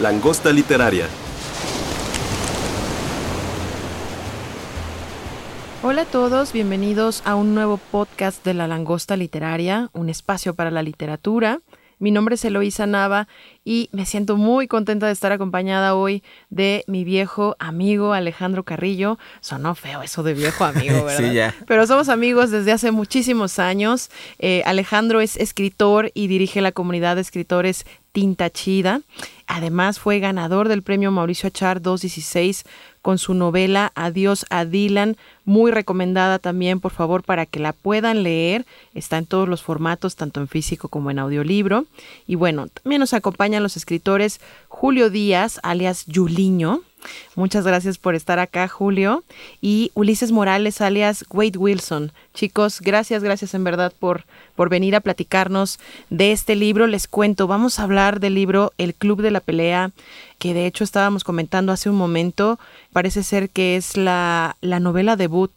Langosta Literaria. Hola a todos, bienvenidos a un nuevo podcast de La Langosta Literaria, un espacio para la literatura. Mi nombre es Eloísa Nava y me siento muy contenta de estar acompañada hoy de mi viejo amigo Alejandro Carrillo. Sonó feo eso de viejo amigo, ¿verdad? sí, ya. Pero somos amigos desde hace muchísimos años. Eh, Alejandro es escritor y dirige la comunidad de escritores Tinta Chida. Además fue ganador del premio Mauricio Achar 216 con su novela Adiós a Dylan, muy recomendada también, por favor, para que la puedan leer. Está en todos los formatos, tanto en físico como en audiolibro. Y bueno, también nos acompañan los escritores Julio Díaz, alias Yuliño. Muchas gracias por estar acá, Julio. Y Ulises Morales, alias Wade Wilson. Chicos, gracias, gracias en verdad por, por venir a platicarnos de este libro. Les cuento, vamos a hablar del libro El Club de la Pelea, que de hecho estábamos comentando hace un momento. Parece ser que es la, la novela debut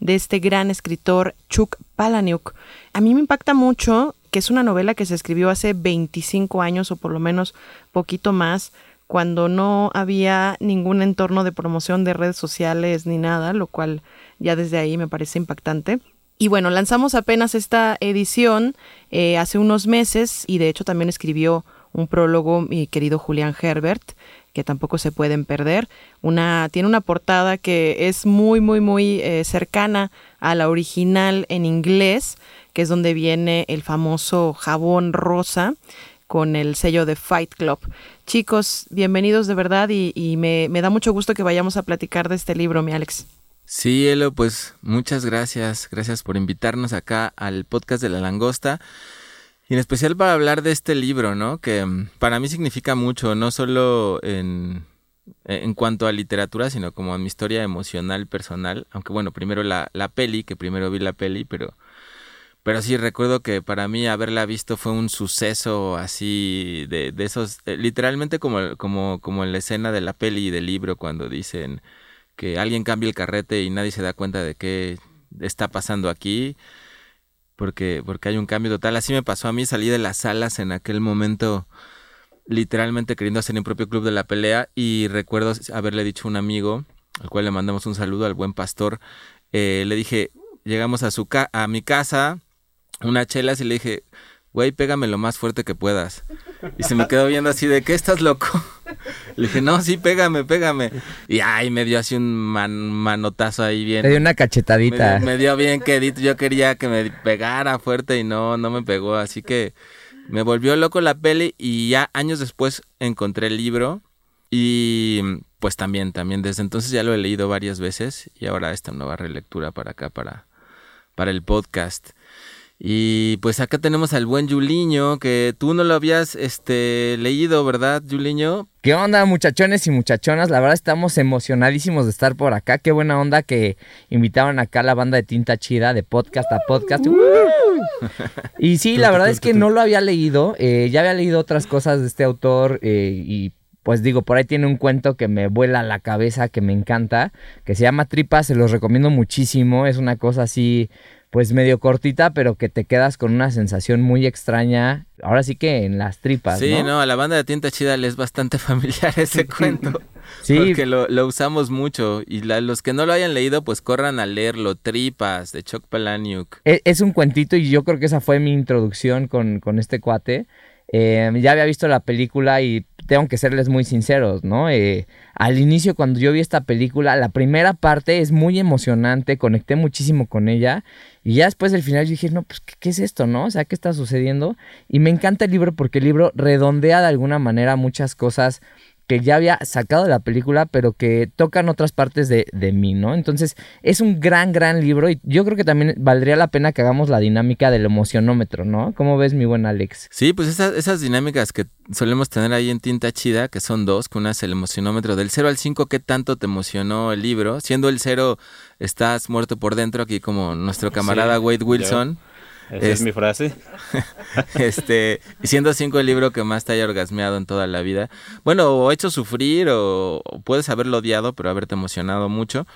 de este gran escritor Chuck Palahniuk. A mí me impacta mucho que es una novela que se escribió hace 25 años o por lo menos poquito más cuando no había ningún entorno de promoción de redes sociales ni nada, lo cual ya desde ahí me parece impactante. Y bueno, lanzamos apenas esta edición eh, hace unos meses y de hecho también escribió un prólogo mi querido Julián Herbert, que tampoco se pueden perder. Una, tiene una portada que es muy, muy, muy eh, cercana a la original en inglés, que es donde viene el famoso jabón rosa con el sello de Fight Club. Chicos, bienvenidos de verdad y, me, me, da mucho gusto que vayamos a platicar de este libro, mi Alex. Sí, Elo, pues muchas gracias. Gracias por invitarnos acá al podcast de La Langosta. Y en especial para hablar de este libro, ¿no? Que mm, para mí significa mucho, no solo en, en cuanto a literatura, sino como a mi historia emocional, personal. Aunque bueno, primero la, la peli, que primero vi la peli, pero pero sí recuerdo que para mí haberla visto fue un suceso así de, de esos, eh, literalmente como, como, como en la escena de la peli y del libro cuando dicen que alguien cambia el carrete y nadie se da cuenta de qué está pasando aquí, porque, porque hay un cambio total. Así me pasó a mí, salí de las salas en aquel momento literalmente queriendo hacer mi propio club de la pelea y recuerdo haberle dicho a un amigo, al cual le mandamos un saludo, al buen pastor, eh, le dije, llegamos a, su ca a mi casa, una chela y le dije, güey, pégame lo más fuerte que puedas. Y se me quedó viendo así de, ¿qué estás loco? Le dije, no, sí, pégame, pégame. Y ay, me dio así un manotazo ahí bien. Me dio una cachetadita. Me, dio bien quedito. Yo quería que me pegara fuerte y no, no me pegó. Así que me volvió loco la peli y ya años después encontré el libro. Y pues también, también desde entonces ya lo he leído varias veces y ahora esta nueva relectura para acá, para, para el podcast. Y pues acá tenemos al buen Yuliño, que tú no lo habías este, leído, ¿verdad, Yuliño? ¿Qué onda, muchachones y muchachonas? La verdad estamos emocionadísimos de estar por acá. Qué buena onda que invitaron acá a la banda de Tinta Chida, de podcast a podcast. y sí, la verdad es que no lo había leído. Eh, ya había leído otras cosas de este autor eh, y pues digo, por ahí tiene un cuento que me vuela la cabeza, que me encanta, que se llama Tripa, se los recomiendo muchísimo. Es una cosa así pues medio cortita, pero que te quedas con una sensación muy extraña. Ahora sí que en las tripas. Sí, no, a la banda de Tinta Chida le es bastante familiar ese cuento. Sí. Porque lo, usamos mucho. Y los que no lo hayan leído, pues corran a leerlo. Tripas, de Chuck Palahniuk. Es, es, un cuentito y yo creo que esa fue mi introducción con, con este cuate. Eh, ya había visto la película y tengo que serles muy sinceros, ¿no? Eh, al inicio cuando yo vi esta película, la primera parte es muy emocionante, conecté muchísimo con ella y ya después del final yo dije, no, pues, ¿qué, es esto, no? O sea, ¿qué está sucediendo? Y me encanta el libro porque el libro redondea de alguna manera muchas cosas que ya había sacado de la película, pero que tocan otras partes de, mí, ¿no? Entonces, es un gran, gran libro y yo creo que también valdría la pena que hagamos la dinámica del emocionómetro, ¿no? ¿Cómo ves, mi buen Alex? Sí, pues esas, esas dinámicas que solemos tener ahí en Tinta Chida, que son dos, que una es el emocionómetro del 0 al 5, ¿qué tanto te emocionó el libro? Siendo el 0, estás muerto por dentro, aquí como nuestro camarada Wade Wilson. Esa es, mi frase. este, siendo cinco el libro que más te haya orgasmeado en toda la vida. Bueno, o hecho sufrir, o, puedes haberlo odiado, pero haberte emocionado mucho.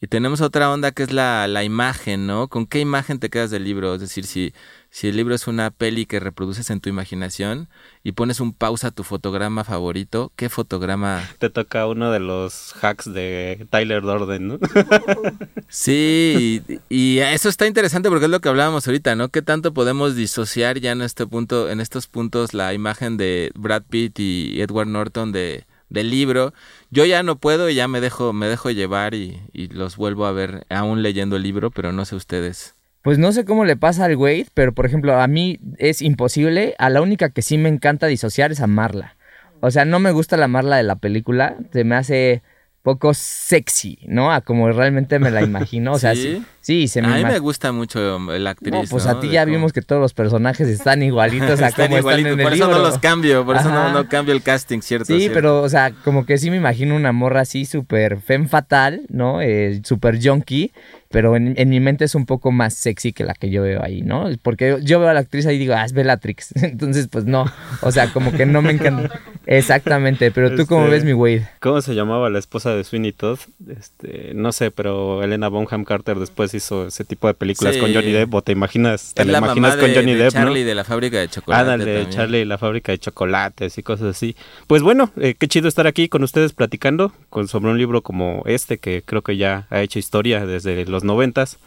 Y tenemos otra onda que es la, la imagen, ¿no? ¿Con qué imagen te quedas del libro? Es decir, si si el libro es una peli que reproduces en tu imaginación y pones un pausa a tu fotograma favorito, ¿qué fotograma? Te toca uno de los hacks de Tyler Dorden, ¿no? sí, y, eso está interesante porque es lo que hablábamos ahorita, ¿no? ¿Qué tanto podemos disociar ya en este punto, en estos puntos, la imagen de Brad Pitt y Edward Norton de del libro. Yo ya no puedo y ya me dejo, me dejo llevar y, y los vuelvo a ver aún leyendo el libro, pero no sé ustedes. Pues no sé cómo le pasa al Wade, pero por ejemplo, a mí es imposible. A la única que sí me encanta disociar es a Marla. O sea, no me gusta la Marla de la película. Se me hace poco sexy, ¿no? A como realmente me la imagino. O sea, sí, sí, se me A mí me gusta mucho la actriz. pues a ti ya vimos que todos los personajes están igualitos a como están en el Por eso no los cambio, por eso no, cambio el casting, ¿cierto? Sí, pero, o sea, como que sí me imagino una morra así súper femme fatal, ¿no? Eh, súper junkie pero en, mi mente es un poco más sexy que la que yo veo ahí, ¿no? Porque yo veo a la actriz ahí y digo, ah, es Bellatrix. Entonces, pues no, o sea, como que no me encanta. Exactamente, pero tú cómo este, ves mi Wade. ¿Cómo se llamaba la esposa de Sweeney Todd? Este, no sé, pero Elena Bonham Carter después hizo ese tipo de películas con Johnny Depp, o te imaginas, te la, imaginas con Johnny Depp, Charlie de la fábrica de chocolate. Ah, de Charlie de la fábrica de chocolates y cosas así. Pues bueno, eh, qué chido estar aquí con ustedes platicando con, sobre un libro como este que creo que ya ha hecho historia desde los noventas.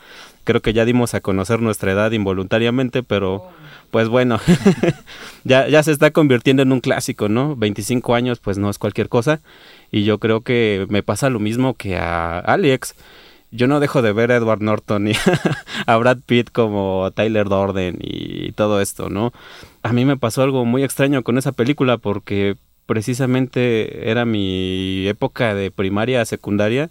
Creo que ya dimos a conocer nuestra edad involuntariamente, pero pues bueno, ya, ya se está convirtiendo en un clásico, ¿no? 25 años pues no es cualquier cosa y yo creo que me pasa lo mismo que a Alex. Yo no dejo de ver a Edward Norton y a Brad Pitt como Tyler Dorden y todo esto, ¿no? A mí me pasó algo muy extraño con esa película porque precisamente era mi época de primaria, secundaria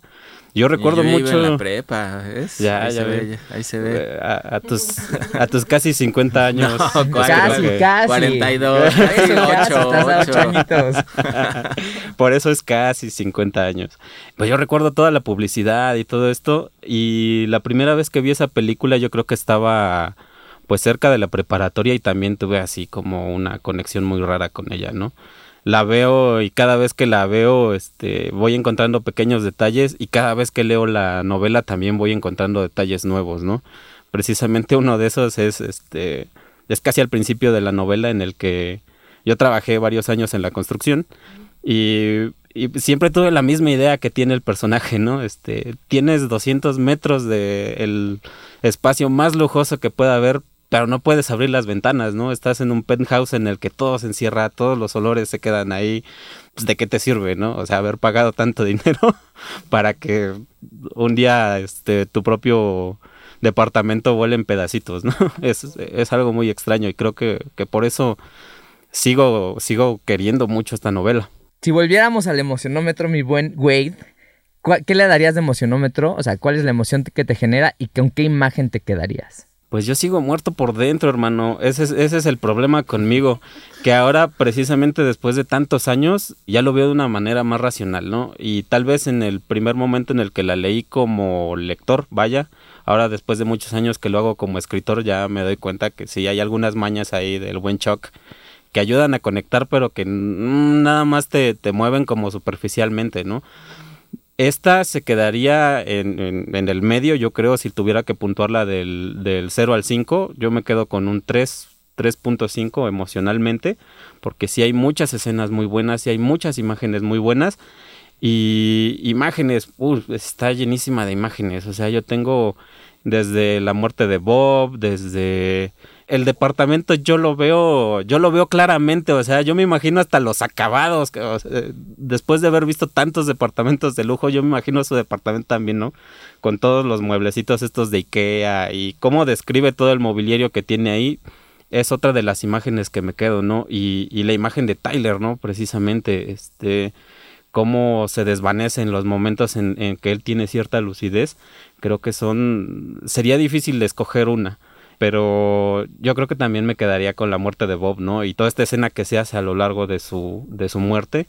yo recuerdo mucho. en la prepa, ¿ves? Ya, ahí ya se ve. Ahí se ve. Eh, a, tus, a tus casi 50 años. No, casi, casi. 42, 8, añitos. Por eso es casi 50 años. Pues yo recuerdo toda la publicidad y todo esto. Y la primera vez que vi esa película, yo creo que estaba pues cerca de la preparatoria y también tuve así como una conexión muy rara con ella, ¿no? La veo y cada vez que la veo este voy encontrando pequeños detalles y cada vez que leo la novela también voy encontrando detalles nuevos, ¿no? Precisamente uno de esos es este es casi al principio de la novela en el que yo trabajé varios años en la construcción y, siempre tuve la misma idea que tiene el personaje, ¿no? Este, tienes 200 metros de el espacio más lujoso que pueda haber pero no puedes abrir las ventanas, ¿no? Estás en un penthouse en el que todo se encierra, todos los olores se quedan ahí. Pues, ¿De qué te sirve, no? O sea, haber pagado tanto dinero para que un día este, tu propio departamento vuele en pedacitos, ¿no? Es, es algo muy extraño y creo que, que por eso sigo, sigo queriendo mucho esta novela. Si volviéramos al emocionómetro, mi buen Wade, ¿qué le darías de emocionómetro? O sea, ¿cuál es la emoción que te genera y con qué imagen te quedarías? Pues yo sigo muerto por dentro, hermano. Ese es, ese es el problema conmigo. Que ahora, precisamente después de tantos años, ya lo veo de una manera más racional, ¿no? Y tal vez en el primer momento en el que la leí como lector, vaya, ahora después de muchos años que lo hago como escritor, ya me doy cuenta que sí hay algunas mañas ahí del buen shock que ayudan a conectar, pero que nada más te, te mueven como superficialmente, ¿no? Esta se quedaría en, el medio, yo creo, si tuviera que puntuarla del, del 0 al 5, yo me quedo con un 3, 3.5 emocionalmente, porque sí hay muchas escenas muy buenas, sí hay muchas imágenes muy buenas, y imágenes, uh, está llenísima de imágenes, o sea, yo tengo desde la muerte de Bob, desde el departamento yo lo veo, yo lo veo claramente, o sea, yo me imagino hasta los acabados, después de haber visto tantos departamentos de lujo, yo me imagino su departamento también, ¿no? Con todos los mueblecitos estos de Ikea y cómo describe todo el mobiliario que tiene ahí. es otra de las imágenes que me quedo, ¿no? Y, y la imagen de Tyler, ¿no? Precisamente, este, cómo se desvanece en los momentos en, en, que él tiene cierta lucidez, creo que son, sería difícil de escoger una, pero yo creo que también me quedaría con la muerte de Bob, ¿no? Y toda esta escena que se hace a lo largo de su, de su muerte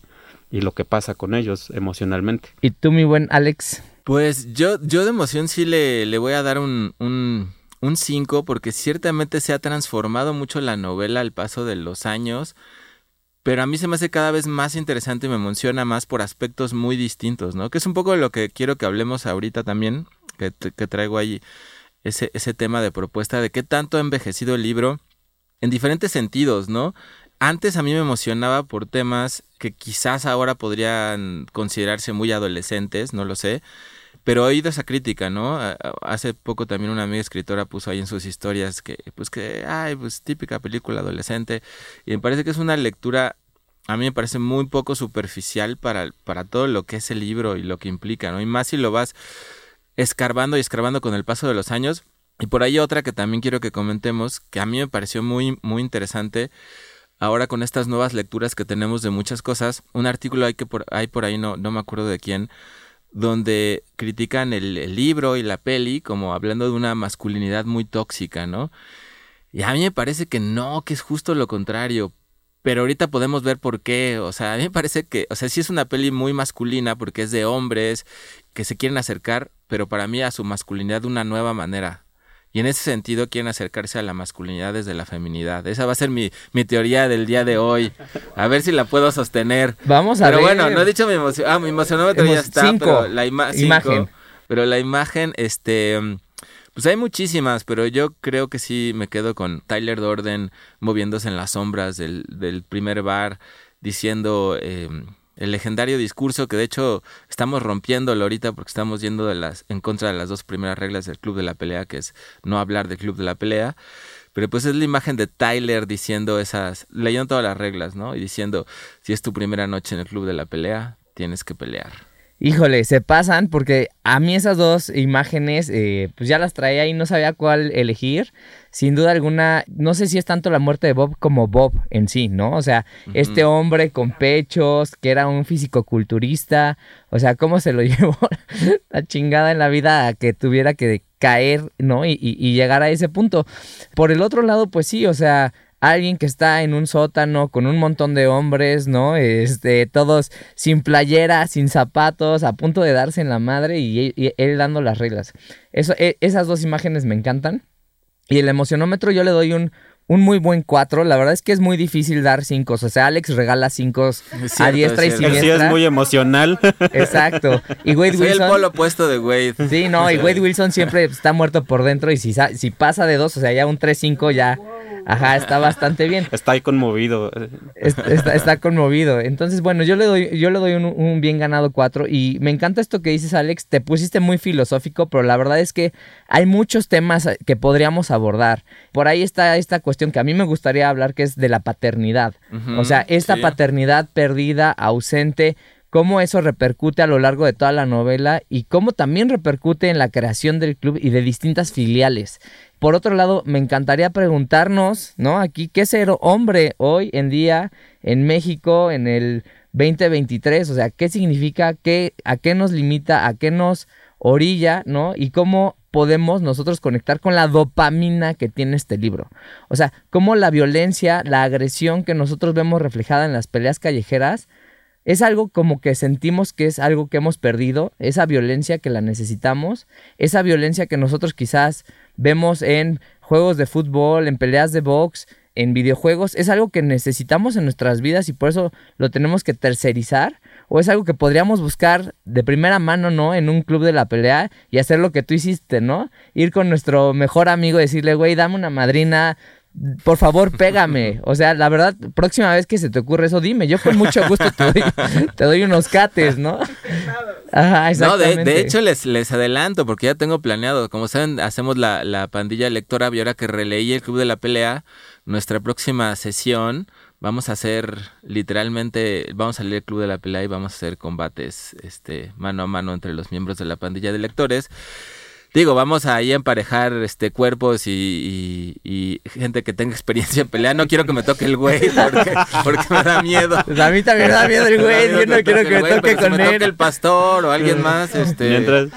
y lo que pasa con ellos emocionalmente. ¿Y tú, mi buen Alex? Pues yo, yo de emoción sí le, le voy a dar un, un, un 5 porque ciertamente se ha transformado mucho la novela al paso de los años, pero a mí se me hace cada vez más interesante y me emociona más por aspectos muy distintos, ¿no? Que es un poco de lo que quiero que hablemos ahorita también, que, que traigo ahí ese, ese tema de propuesta de qué tanto ha envejecido el libro en diferentes sentidos, ¿no? Antes a mí me emocionaba por temas que quizás ahora podrían considerarse muy adolescentes, no lo sé, pero he oído esa crítica, ¿no? Hace poco también una amiga escritora puso ahí en sus historias que, pues que, ay, pues típica película adolescente. Y me parece que es una lectura, a mí me parece muy poco superficial para, para todo lo que es el libro y lo que implica, ¿no? Y más si lo vas escarbando y escarbando con el paso de los años. Y por ahí otra que también quiero que comentemos, que a mí me pareció muy, muy interesante. Ahora con estas nuevas lecturas que tenemos de muchas cosas, un artículo hay que por, hay por ahí, no, no me acuerdo de quién, donde critican el, el, libro y la peli como hablando de una masculinidad muy tóxica, ¿no? Y a mí me parece que no, que es justo lo contrario. Pero ahorita podemos ver por qué. O sea, a mí me parece que, o sea, sí es una peli muy masculina porque es de hombres que se quieren acercar, pero para mí a su masculinidad de una nueva manera. Y en ese sentido quieren acercarse a la masculinidad desde la feminidad. Esa va a ser mi, mi teoría del día de hoy. A ver si la puedo sostener. Vamos a pero ver. bueno, no he dicho mi emoción. Ah, mi emocionómetro ya está. Cinco. Pero la ima cinco, imagen. Pero la imagen, este... Pues hay muchísimas, pero yo creo que sí me quedo con Tyler Dorden moviéndose en las sombras del, del primer bar, diciendo... Eh, el legendario discurso que de hecho estamos rompiéndolo ahorita porque estamos yendo de las, en contra de las dos primeras reglas del Club de la Pelea, que es no hablar del Club de la Pelea. Pero pues es la imagen de Tyler diciendo esas, leyendo todas las reglas, ¿no? Y diciendo, si es tu primera noche en el Club de la Pelea, tienes que pelear. Híjole, se pasan porque a mí esas dos imágenes, eh, pues ya las traía y no sabía cuál elegir. Sin duda alguna, no sé si es tanto la muerte de Bob como Bob en sí, ¿no? O sea, uh -huh. este hombre con pechos, que era un físico-culturista, o sea, cómo se lo llevó la chingada en la vida a que tuviera que caer, ¿no? Y, y, y llegar a ese punto. Por el otro lado, pues sí, o sea, alguien que está en un sótano con un montón de hombres, ¿no? Este, todos sin playera, sin zapatos, a punto de darse en la madre y, él dando las reglas. E, esas dos imágenes me encantan. Y el emocionómetro yo le doy un, un muy buen 4. La verdad es que es muy difícil dar 5. O sea, Alex regala 5 a diestra y siniestra. Sí, es muy emocional. Exacto. Y Wade Soy Wilson. el polo opuesto de Wade. Sí, no, y Wade Wilson siempre está muerto por dentro. Y si, si pasa de 2, o sea, ya un 3-5 ya. Ajá, está bastante bien. Está ahí conmovido. Está, está, está, conmovido. Entonces, bueno, yo le doy, yo le doy un, un, bien ganado 4. Y me encanta esto que dices, Alex. Te pusiste muy filosófico, pero la verdad es que hay muchos temas que podríamos abordar. Por ahí está esta cuestión que a mí me gustaría hablar, que es de la paternidad. Uh -huh, o sea, esta sí. paternidad perdida, ausente, cómo eso repercute a lo largo de toda la novela y cómo también repercute en la creación del club y de distintas filiales. Por otro lado, me encantaría preguntarnos, ¿no? Aquí, ¿qué es ser hombre hoy en día en México en el 2023? O sea, ¿qué significa? Qué, ¿A qué nos limita? ¿A qué nos orilla? ¿No? Y cómo podemos nosotros conectar con la dopamina que tiene este libro. O sea, cómo la violencia, la agresión que nosotros vemos reflejada en las peleas callejeras, es algo como que sentimos que es algo que hemos perdido, esa violencia que la necesitamos, esa violencia que nosotros quizás vemos en juegos de fútbol, en peleas de box, en videojuegos, es algo que necesitamos en nuestras vidas y por eso lo tenemos que tercerizar o es algo que podríamos buscar de primera mano, ¿no? En un club de la pelea y hacer lo que tú hiciste, ¿no? Ir con nuestro mejor amigo y decirle, güey, dame una madrina, por favor, pégame. O sea, la verdad, próxima vez que se te ocurre eso, dime. Yo con mucho gusto te doy, te doy unos cates, ¿no? Ajá, exactamente. No, de, de, hecho, les, les adelanto, porque ya tengo planeado. Como saben, hacemos la, la pandilla lectora. Y ahora que releí el Club de la Pelea, nuestra próxima sesión vamos a hacer literalmente, vamos a leer el Club de la Pelea y vamos a hacer combates este, mano a mano entre los miembros de la pandilla de lectores. Digo, vamos ahí a emparejar este cuerpos y, y- y gente que tenga experiencia en pelea. No quiero que me toque el güey porque, porque me da miedo. Pues a mí también me da miedo el güey. Yo no quiero toque que el me güey, toque pero si con me toque él. el pastor o alguien más, este... Mientras,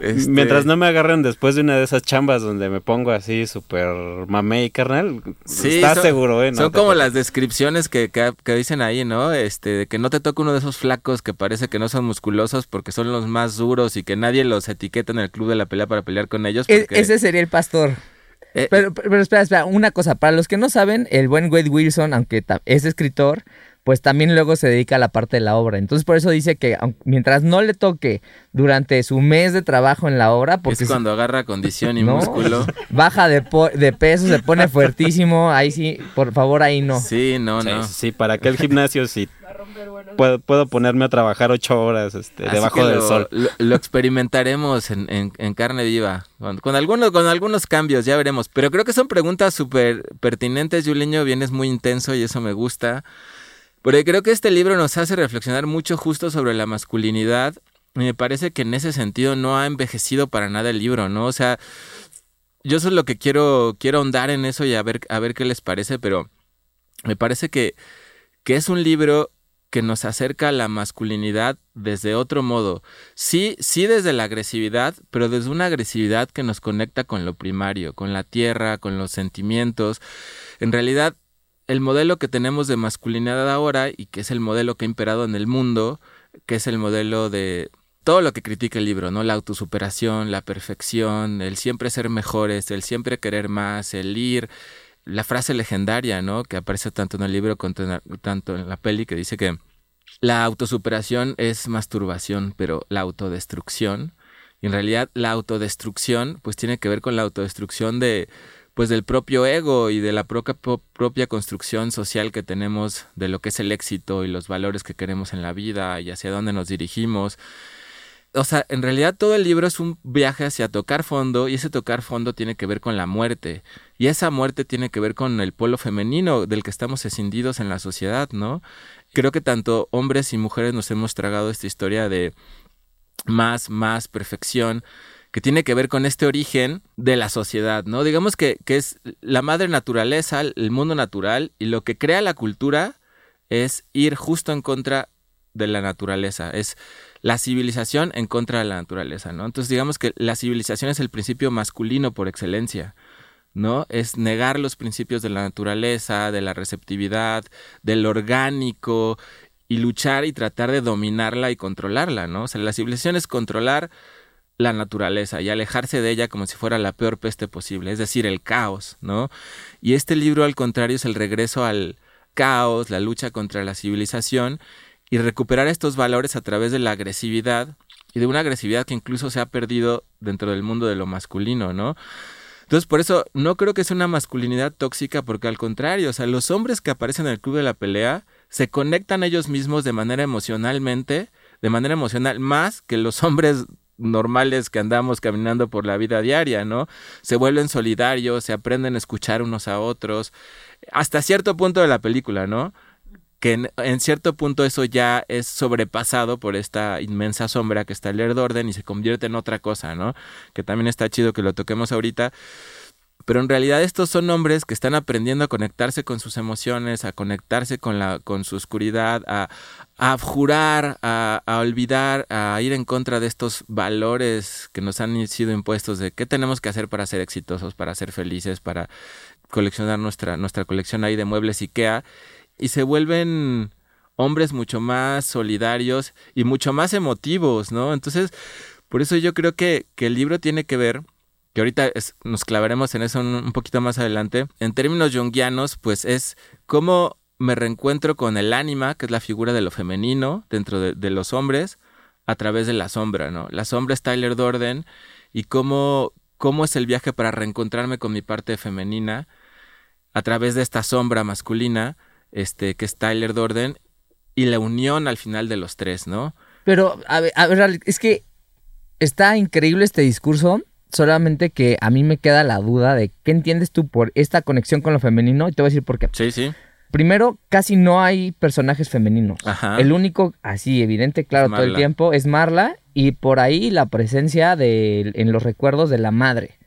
este, mientras no me agarren después de una de esas chambas donde me pongo así súper mamey, carnal, Sí, estás son- seguro, ¿eh? No son como las descripciones que, que, que dicen ahí, ¿no? Este, de que no te toque uno de esos flacos que parece que no son musculosos porque son los más duros y que nadie los etiqueta en el club de la pelea para pelear con ellos. E- Porque, ese sería el pastor. eh, Pero, pero espera, espera, una cosa. Para los que no saben, el buen Wade Wilson, aunque es escritor, pues también luego se dedica a la parte de la obra. Entonces por eso dice que mientras no le toque durante su mes de trabajo en la obra, porque es cuando agarra condición y No. músculo. baja de, po- de peso, se pone fuertísimo, ahí sí, por favor, ahí no. Sí, no, Sí, no. sí, sí, para aquel gimnasio sí. Puedo, puedo ponerme a trabajar ocho horas este, debajo del lo, sol. Lo, lo experimentaremos en, en- en carne viva, con, con algunos, con algunos cambios, ya veremos. Pero creo que son preguntas súper pertinentes, Yuliño, vienes muy intenso y eso me gusta. Porque creo que este libro nos hace reflexionar mucho justo sobre la masculinidad. Me parece que en ese sentido no ha envejecido para nada el libro, ¿no? O sea, yo eso es lo que quiero, quiero ahondar en eso y a ver, a ver qué les parece, pero me parece que, que es un libro que nos acerca a la masculinidad desde otro modo. Sí, sí desde la agresividad, pero desde una agresividad que nos conecta con lo primario, con la tierra, con los sentimientos. En realidad, el modelo que tenemos de masculinidad ahora y que es el modelo que ha imperado en el mundo, que es el modelo de todo lo que critica el libro, ¿no? La autosuperación, la perfección, el siempre ser mejores, el siempre querer más, el ir, la frase legendaria, ¿no? Que aparece tanto en el libro como tanto en la peli, que dice que la autosuperación es masturbación, pero la autodestrucción, y en realidad la autodestrucción, pues tiene que ver con la autodestrucción de, pues del propio ego y de la propia, construcción social que tenemos de lo que es el éxito y los valores que queremos en la vida y hacia dónde nos dirigimos. O sea, en realidad todo el libro es un viaje hacia tocar fondo y ese tocar fondo tiene que ver con la muerte. Y esa muerte tiene que ver con el polo femenino del que estamos escindidos en la sociedad, ¿no? Creo que tanto hombres y mujeres nos hemos tragado esta historia de más, más perfección, que tiene que ver con este origen de la sociedad, ¿no? Digamos que, que es la madre naturaleza, el mundo natural, y lo que crea la cultura es ir justo en contra de la naturaleza, es la civilización en contra de la naturaleza, ¿no? Entonces digamos que la civilización es el principio masculino por excelencia, ¿no? Es negar los principios de la naturaleza, de la receptividad, del orgánico y luchar y tratar de dominarla y controlarla, ¿no? O sea, la civilización es controlar la naturaleza y alejarse de ella como si fuera la peor peste posible, es decir, el caos, ¿no? Y este libro al contrario es el regreso al caos, la lucha contra la civilización y recuperar estos valores a través de la agresividad y de una agresividad que incluso se ha perdido dentro del mundo de lo masculino, ¿no? Entonces, por eso no creo que sea una masculinidad tóxica, porque al contrario, o sea, los hombres que aparecen en el club de la pelea se conectan ellos mismos de manera emocionalmente, de manera emocional, más que los hombres normales que andamos caminando por la vida diaria, ¿no? Se vuelven solidarios, se aprenden a escuchar unos a otros, hasta cierto punto de la película, ¿no? que en, cierto punto eso ya es sobrepasado por esta inmensa sombra que está el Orden y se convierte en otra cosa, ¿no? Que también está chido que lo toquemos ahorita. Pero en realidad estos son hombres que están aprendiendo a conectarse con sus emociones, a conectarse con, la, con su oscuridad, a, a jurar, a, a, olvidar, a ir en contra de estos valores que nos han sido impuestos de qué tenemos que hacer para ser exitosos, para ser felices, para coleccionar nuestra, nuestra colección ahí de muebles IKEA y se vuelven hombres mucho más solidarios y mucho más emotivos, ¿no? Entonces, por eso yo creo que, que el libro tiene que ver, que ahorita nos clavaremos en eso un, poquito más adelante, en términos junguianos, pues es cómo me reencuentro con el ánima, que es la figura de lo femenino dentro de, los hombres, a través de la sombra, ¿no? La sombra es Tyler Dorden y cómo, cómo es el viaje para reencontrarme con mi parte femenina a través de esta sombra masculina este, que es Tyler Dorden, y la unión al final de los tres, ¿no? Pero, a ver, es que está increíble este discurso, solamente que a mí me queda la duda de qué entiendes tú por esta conexión con lo femenino, y te voy a decir por qué. Sí, sí. Primero, casi no hay personajes femeninos. Ajá. El único, así, evidente, claro, todo el tiempo, es Marla, y por ahí la presencia de, en los recuerdos de la madre.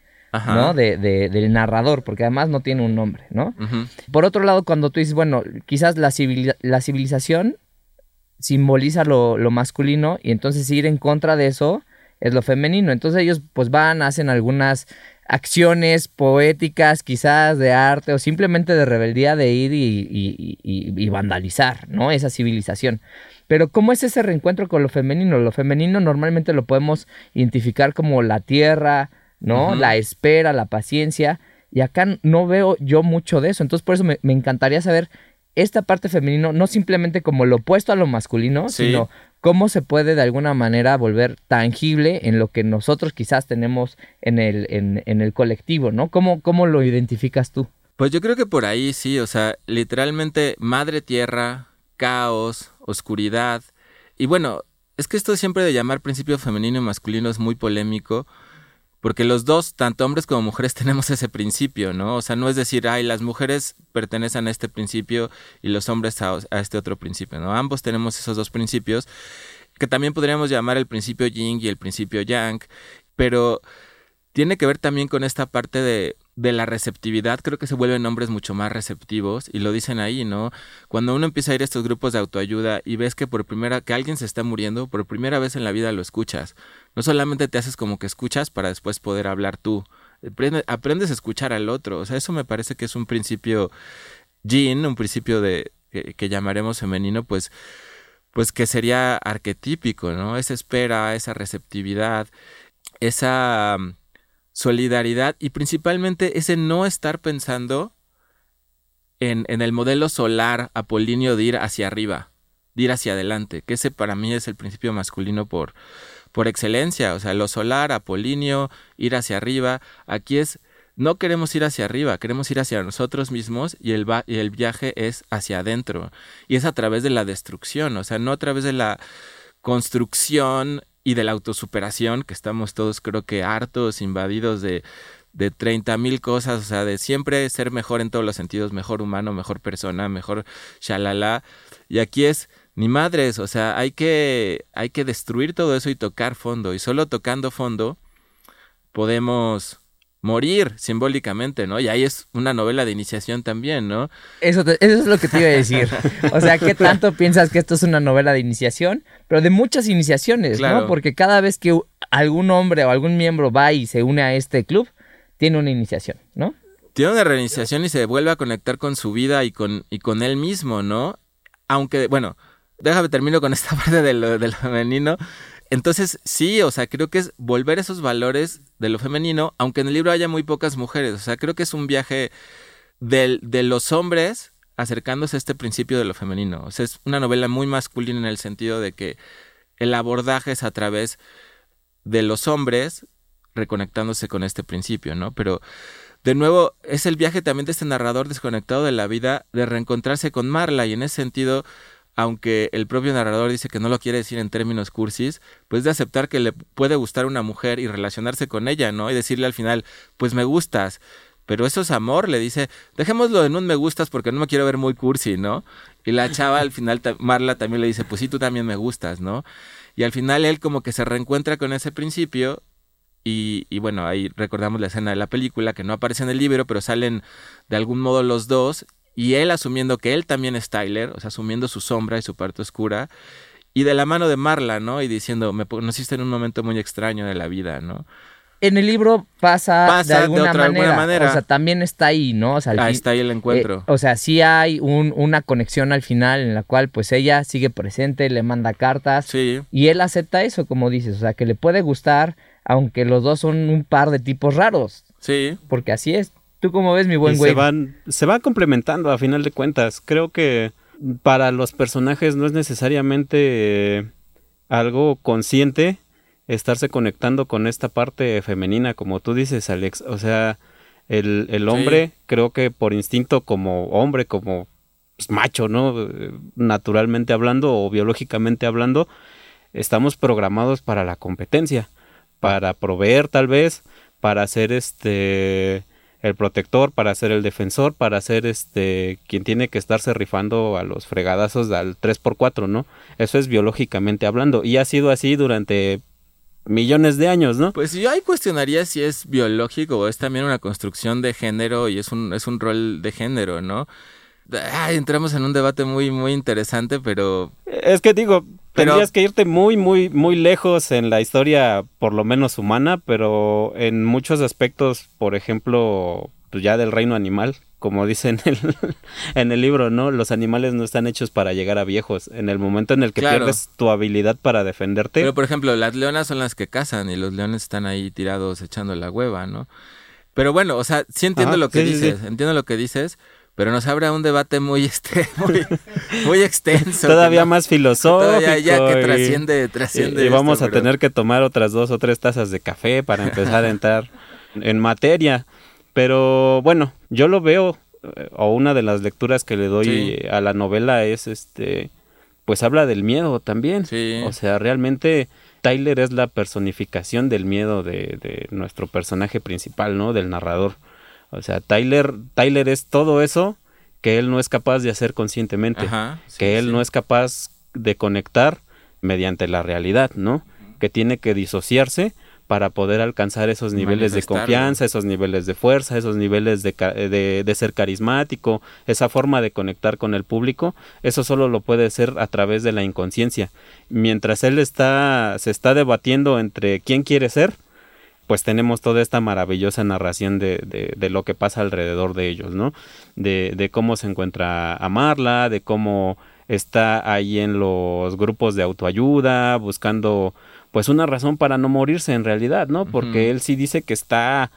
¿no? De, de, del narrador, porque además no tiene un nombre, ¿no? Por otro lado, cuando tú dices, bueno, quizás la, la civilización simboliza lo, lo, masculino y entonces ir en contra de eso es lo femenino. Entonces ellos pues van, hacen algunas acciones poéticas, quizás de arte o simplemente de rebeldía de ir y, vandalizar, ¿no? Esa civilización. Pero ¿cómo es ese reencuentro con lo femenino? Lo femenino normalmente lo podemos identificar como la tierra, ¿no? La espera, la paciencia. Y acá no veo yo mucho de eso. Entonces por eso me, encantaría saber esta parte femenino, no simplemente como lo opuesto a lo masculino, sino cómo se puede de alguna manera volver tangible en lo que nosotros quizás tenemos en el, en, el colectivo, ¿no? ¿Cómo, ¿Cómo lo identificas tú? Pues yo creo que por ahí sí, o sea, literalmente madre tierra, caos, oscuridad. Y bueno, es que esto siempre de llamar principio femenino y masculino es muy polémico, porque los dos, tanto hombres como mujeres, tenemos ese principio, ¿no? O sea, no es decir, ay, las mujeres pertenecen a este principio y los hombres a, este otro principio, ¿no? Ambos tenemos esos dos principios, que también podríamos llamar el principio yin y el principio yang, pero tiene que ver también con esta parte de de la receptividad, creo que se vuelven hombres mucho más receptivos y lo dicen ahí, ¿no? Cuando uno empieza a ir a estos grupos de autoayuda y ves que por primera que alguien se está muriendo, por primera vez en la vida lo escuchas. No solamente te haces como que escuchas para después poder hablar tú. aprendes a escuchar al otro. O sea, eso me parece que es un principio yin, un principio de que, llamaremos femenino, pues pues que sería arquetípico, ¿no? Esa espera, esa receptividad, esa solidaridad y principalmente ese no estar pensando en, en, el modelo solar apolíneo de ir hacia arriba, de ir hacia adelante, que ese para mí es el principio masculino por, por excelencia, o sea, lo solar, apolíneo, ir hacia arriba, aquí es, no queremos ir hacia arriba, queremos ir hacia nosotros mismos y el, y el viaje es hacia adentro, y es a través de la destrucción, o sea, no a través de la construcción y de la autosuperación, que estamos todos creo que hartos, invadidos de, de 30 mil cosas, o sea, de siempre ser mejor en todos los sentidos, mejor humano, mejor persona, mejor shalala. Y aquí es, ni madres, o sea, hay que, hay que destruir todo eso y tocar fondo. Y solo tocando fondo podemos morir simbólicamente, ¿no? Y ahí es una novela de iniciación también, ¿no? Eso, eso es lo que te iba a decir. O sea, ¿qué tanto piensas que esto es una novela de iniciación? Pero de muchas iniciaciones, ¿no? Porque cada vez que algún hombre o algún miembro va y se une a este club, tiene una iniciación, ¿no? Tiene una reiniciación y se vuelve a conectar con su vida y con, y con él mismo, ¿no? Aunque, bueno, déjame termino con esta parte de lo, de lo femenino. Entonces, sí, o sea, creo que es volver esos valores de lo femenino, aunque en el libro haya muy pocas mujeres. O sea, creo que es un viaje de, de los hombres acercándose a este principio de lo femenino. O sea, es una novela muy masculina en el sentido de que el abordaje es a través de los hombres reconectándose con este principio, ¿no? Pero de nuevo, es el viaje también de este narrador desconectado de la vida, de reencontrarse con Marla, y en ese sentido, aunque el propio narrador dice que no lo quiere decir en términos cursis, pues de aceptar que le puede gustar una mujer y relacionarse con ella, ¿no? Y decirle al final, pues me gustas. Pero eso es amor, le dice, dejémoslo en un me gustas porque no me quiero ver muy cursi, ¿no? Y la chava al final, Marla también le dice, pues sí, tú también me gustas, ¿no? Y al final él como que se reencuentra con ese principio y, y, bueno, ahí recordamos la escena de la película que no aparece en el libro, pero salen de algún modo los dos y él asumiendo que él también es Tyler, o sea, asumiendo su sombra y su parte oscura, y de la mano de Marla, ¿no? Y diciendo, me conociste en un momento muy extraño de la vida, ¿no? En el libro pasa, de, alguna, manera, O sea, también está ahí, ¿no? O sea, ahí está ahí el encuentro. Eh, o sea, sí hay un, una conexión al final en la cual pues ella sigue presente, le manda cartas. Sí. Y él acepta eso, como dices. O sea, que le puede gustar, aunque los dos son un par de tipos raros. Sí. Porque así es. ¿Tú cómo ves, mi buen güey? Se van, se va complementando a final de cuentas. Creo que para los personajes no es necesariamente eh, algo consciente estarse conectando con esta parte femenina, como tú dices, Alex. O sea, el, el hombre, creo que por instinto como hombre, como pues, macho, ¿no? Naturalmente hablando o biológicamente hablando, estamos programados para la competencia, para proveer tal vez, para hacer este el protector, para ser el defensor, para ser este quien tiene que estarse rifando a los fregadazos al 3x4, ¿no? Eso es biológicamente hablando y ha sido así durante millones de años, ¿no? Pues yo ahí cuestionaría si es biológico o es también una construcción de género y es un, es un rol de género, ¿no? Ay, entramos en un debate muy, muy interesante, pero... Es que digo, tendrías que irte muy, muy, muy lejos en la historia, por lo menos humana, pero en muchos aspectos, por ejemplo, pues ya del reino animal, como dice en el, en el libro, ¿no? Los animales no están hechos para llegar a viejos. En el momento en el que pierdes tu habilidad para defenderte. Pero, por ejemplo, las leonas son las que cazan y los leones están ahí tirados echando la hueva, ¿no? Pero bueno, o sea, sí entiendo lo que dices, entiendo lo que dices, pero nos abre un debate muy este muy, extenso todavía más filosófico todavía ya que trasciende trasciende y, vamos a tener que tomar otras dos o tres tazas de café para empezar a entrar en materia. Pero bueno yo lo veo eh, o una de las lecturas que le doy a la novela es este pues habla del miedo también. O sea realmente Tyler es la personificación del miedo de, de nuestro personaje principal no del narrador o sea, Tyler, Tyler es todo eso que él no es capaz de hacer conscientemente, que él no es capaz de conectar mediante la realidad, ¿no? Que tiene que disociarse para poder alcanzar esos niveles de confianza, esos niveles de fuerza, esos niveles de, de, de, ser carismático, esa forma de conectar con el público, eso solo lo puede ser a través de la inconsciencia. Mientras él está, se está debatiendo entre quién quiere ser, pues tenemos toda esta maravillosa narración de, de, lo que pasa alrededor de ellos, ¿no? De, de cómo se encuentra a Marla, de cómo está ahí en los grupos de autoayuda, buscando pues una razón para no morirse en realidad, ¿no? Porque él sí dice que está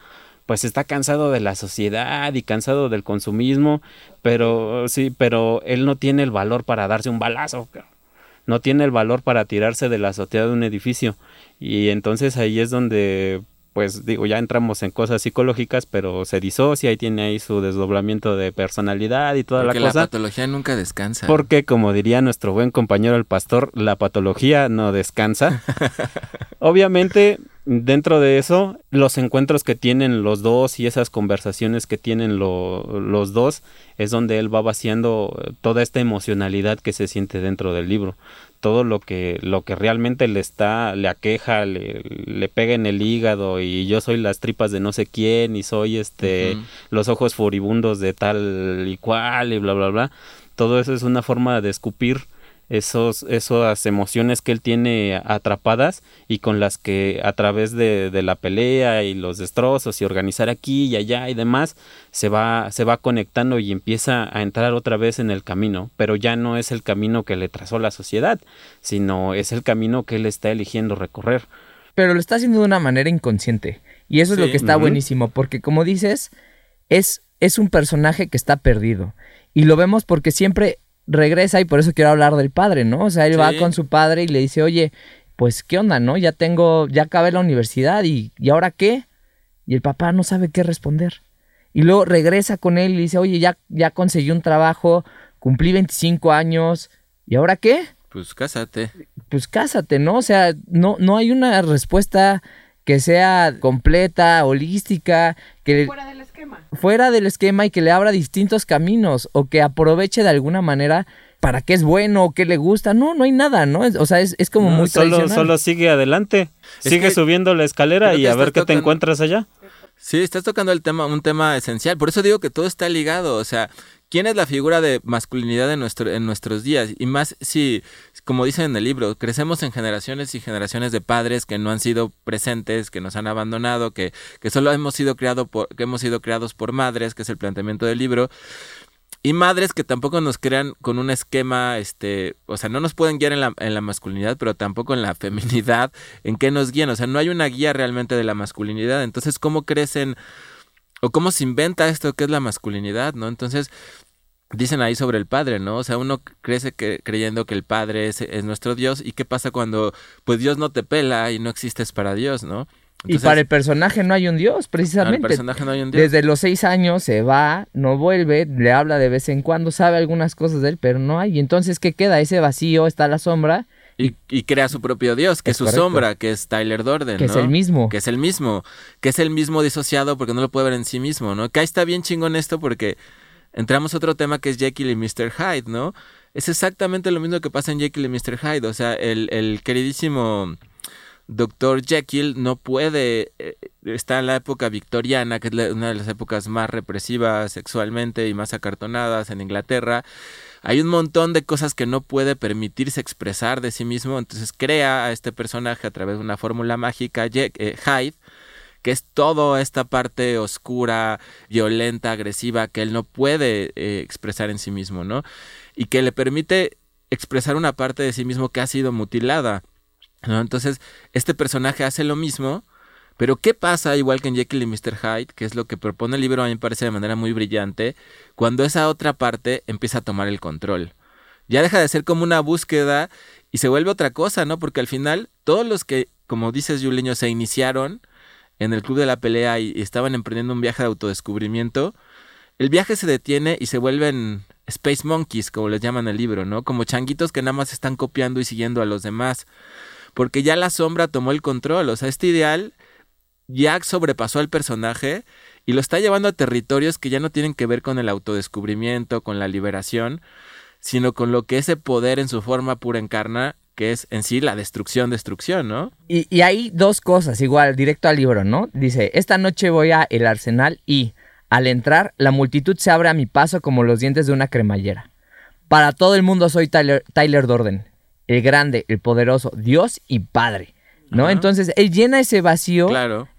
pues está cansado de la sociedad y cansado del consumismo, pero sí, pero él no tiene el valor para darse un balazo, no tiene el valor para tirarse de la azotea de un edificio y entonces ahí es donde pues digo, ya entramos en cosas psicológicas, pero se disocia y tiene ahí su desdoblamiento de personalidad y toda la cosa. la patología nunca descansa. Porque, como diría nuestro buen compañero el pastor, la patología no descansa. Obviamente, dentro de eso, los encuentros que tienen los dos y esas conversaciones que tienen los dos es donde él va vaciando toda esta emocionalidad que se siente dentro del libro todo lo que lo que realmente le está le aqueja le, le, pega en el hígado y yo soy las tripas de no sé quién y soy este los ojos furibundos de tal y cual y bla bla bla todo eso es una forma de escupir esos, esas emociones que él tiene atrapadas y con las que a través de, de, la pelea y los destrozos y organizar aquí y allá y demás se va, se va conectando y empieza a entrar otra vez en el camino, pero ya no es el camino que le trazó la sociedad, sino es el camino que él está eligiendo recorrer. Pero lo está haciendo de una manera inconsciente. Y eso es lo que está buenísimo, porque como dices, es, es un personaje que está perdido. Y lo vemos porque siempre regresa y por eso quiero hablar del padre, ¿no? O sea, él va con su padre y le dice, oye, pues, ¿qué onda, no? Ya tengo, ya acabé la universidad y, ¿y ahora qué? Y el papá no sabe qué responder. Y luego regresa con él y le dice, oye, ya, ya conseguí un trabajo, cumplí 25 años, ¿y ahora qué? Pues cásate. Pues cásate, ¿no? O sea, no, no hay una respuesta que sea completa, holística, que fuera esquema. Fuera del esquema y que le abra distintos caminos o que aproveche de alguna manera para qué es bueno o qué le gusta. No, no hay nada, ¿no? o sea, es, como muy solo, Solo sigue adelante, sigue subiendo la escalera y a ver qué te encuentras allá. Sí, estás tocando el tema, un tema esencial. Por eso digo que todo está ligado. O sea, ¿quién es la figura de masculinidad en, nuestro, en nuestros días? Y más si, como dicen en el libro, crecemos en generaciones y generaciones de padres que no han sido presentes, que nos han abandonado, que, que solo hemos sido criado por, que hemos sido criados por madres, que es el planteamiento del libro. Y madres que tampoco nos crean con un esquema, este, o sea, no nos pueden guiar en la, en la masculinidad, pero tampoco en la feminidad, en qué nos guían, o sea, no hay una guía realmente de la masculinidad. Entonces, ¿cómo crecen o cómo se inventa esto que es la masculinidad, ¿no? Entonces, dicen ahí sobre el padre, ¿no? O sea, uno crece que, creyendo que el padre es, es, nuestro Dios y qué pasa cuando pues Dios no te pela y no existes para Dios, ¿no? y para el personaje no hay un Dios, precisamente. Para el personaje no hay un Dios. Desde los seis años se va, no vuelve, le habla de vez en cuando, sabe algunas cosas de él, pero no hay. Y entonces, ¿qué queda? Ese vacío, está la sombra. Y, y crea su propio Dios, que es, su sombra, que es Tyler Dorden, Que es el mismo. Que es el mismo. Que es el mismo disociado porque no lo puede ver en sí mismo, ¿no? Que ahí está bien chingón esto porque entramos a otro tema que es Jekyll y Mr. Hyde, ¿no? Es exactamente lo mismo que pasa en Jekyll y Mr. Hyde. O sea, el, queridísimo Dr. Jekyll no puede, eh, está en la época victoriana, que es una de las épocas más represivas sexualmente y más acartonadas en Inglaterra. Hay un montón de cosas que no puede permitirse expresar de sí mismo, entonces crea a este personaje a través de una fórmula mágica, eh, Hyde, que es toda esta parte oscura, violenta, agresiva, que él no puede eh, expresar en sí mismo, ¿no? Y que le permite expresar una parte de sí mismo que ha sido mutilada entonces, este personaje hace lo mismo, pero ¿qué pasa, igual que en Jekyll y Mr. Hyde, que es lo que propone el libro, a mí me parece de manera muy brillante, cuando esa otra parte empieza a tomar el control? Ya deja de ser como una búsqueda y se vuelve otra cosa, ¿no? Porque al final, todos los que, como dices, Juliño, se iniciaron en el club de la pelea y, estaban emprendiendo un viaje de autodescubrimiento, el viaje se detiene y se vuelven Space Monkeys, como les llaman el libro, ¿no? Como changuitos que nada más están copiando y siguiendo a los demás porque ya la sombra tomó el control, o sea, este ideal ya sobrepasó al personaje y lo está llevando a territorios que ya no tienen que ver con el autodescubrimiento, con la liberación, sino con lo que ese poder en su forma pura encarna, que es en sí la destrucción, destrucción, ¿no? Y, y hay dos cosas, igual, directo al libro, ¿no? Dice, esta noche voy a el arsenal y, al entrar, la multitud se abre a mi paso como los dientes de una cremallera. Para todo el mundo soy Tyler, Tyler Dorden, el grande, el poderoso, Dios y Padre, ¿no? Entonces, él llena ese vacío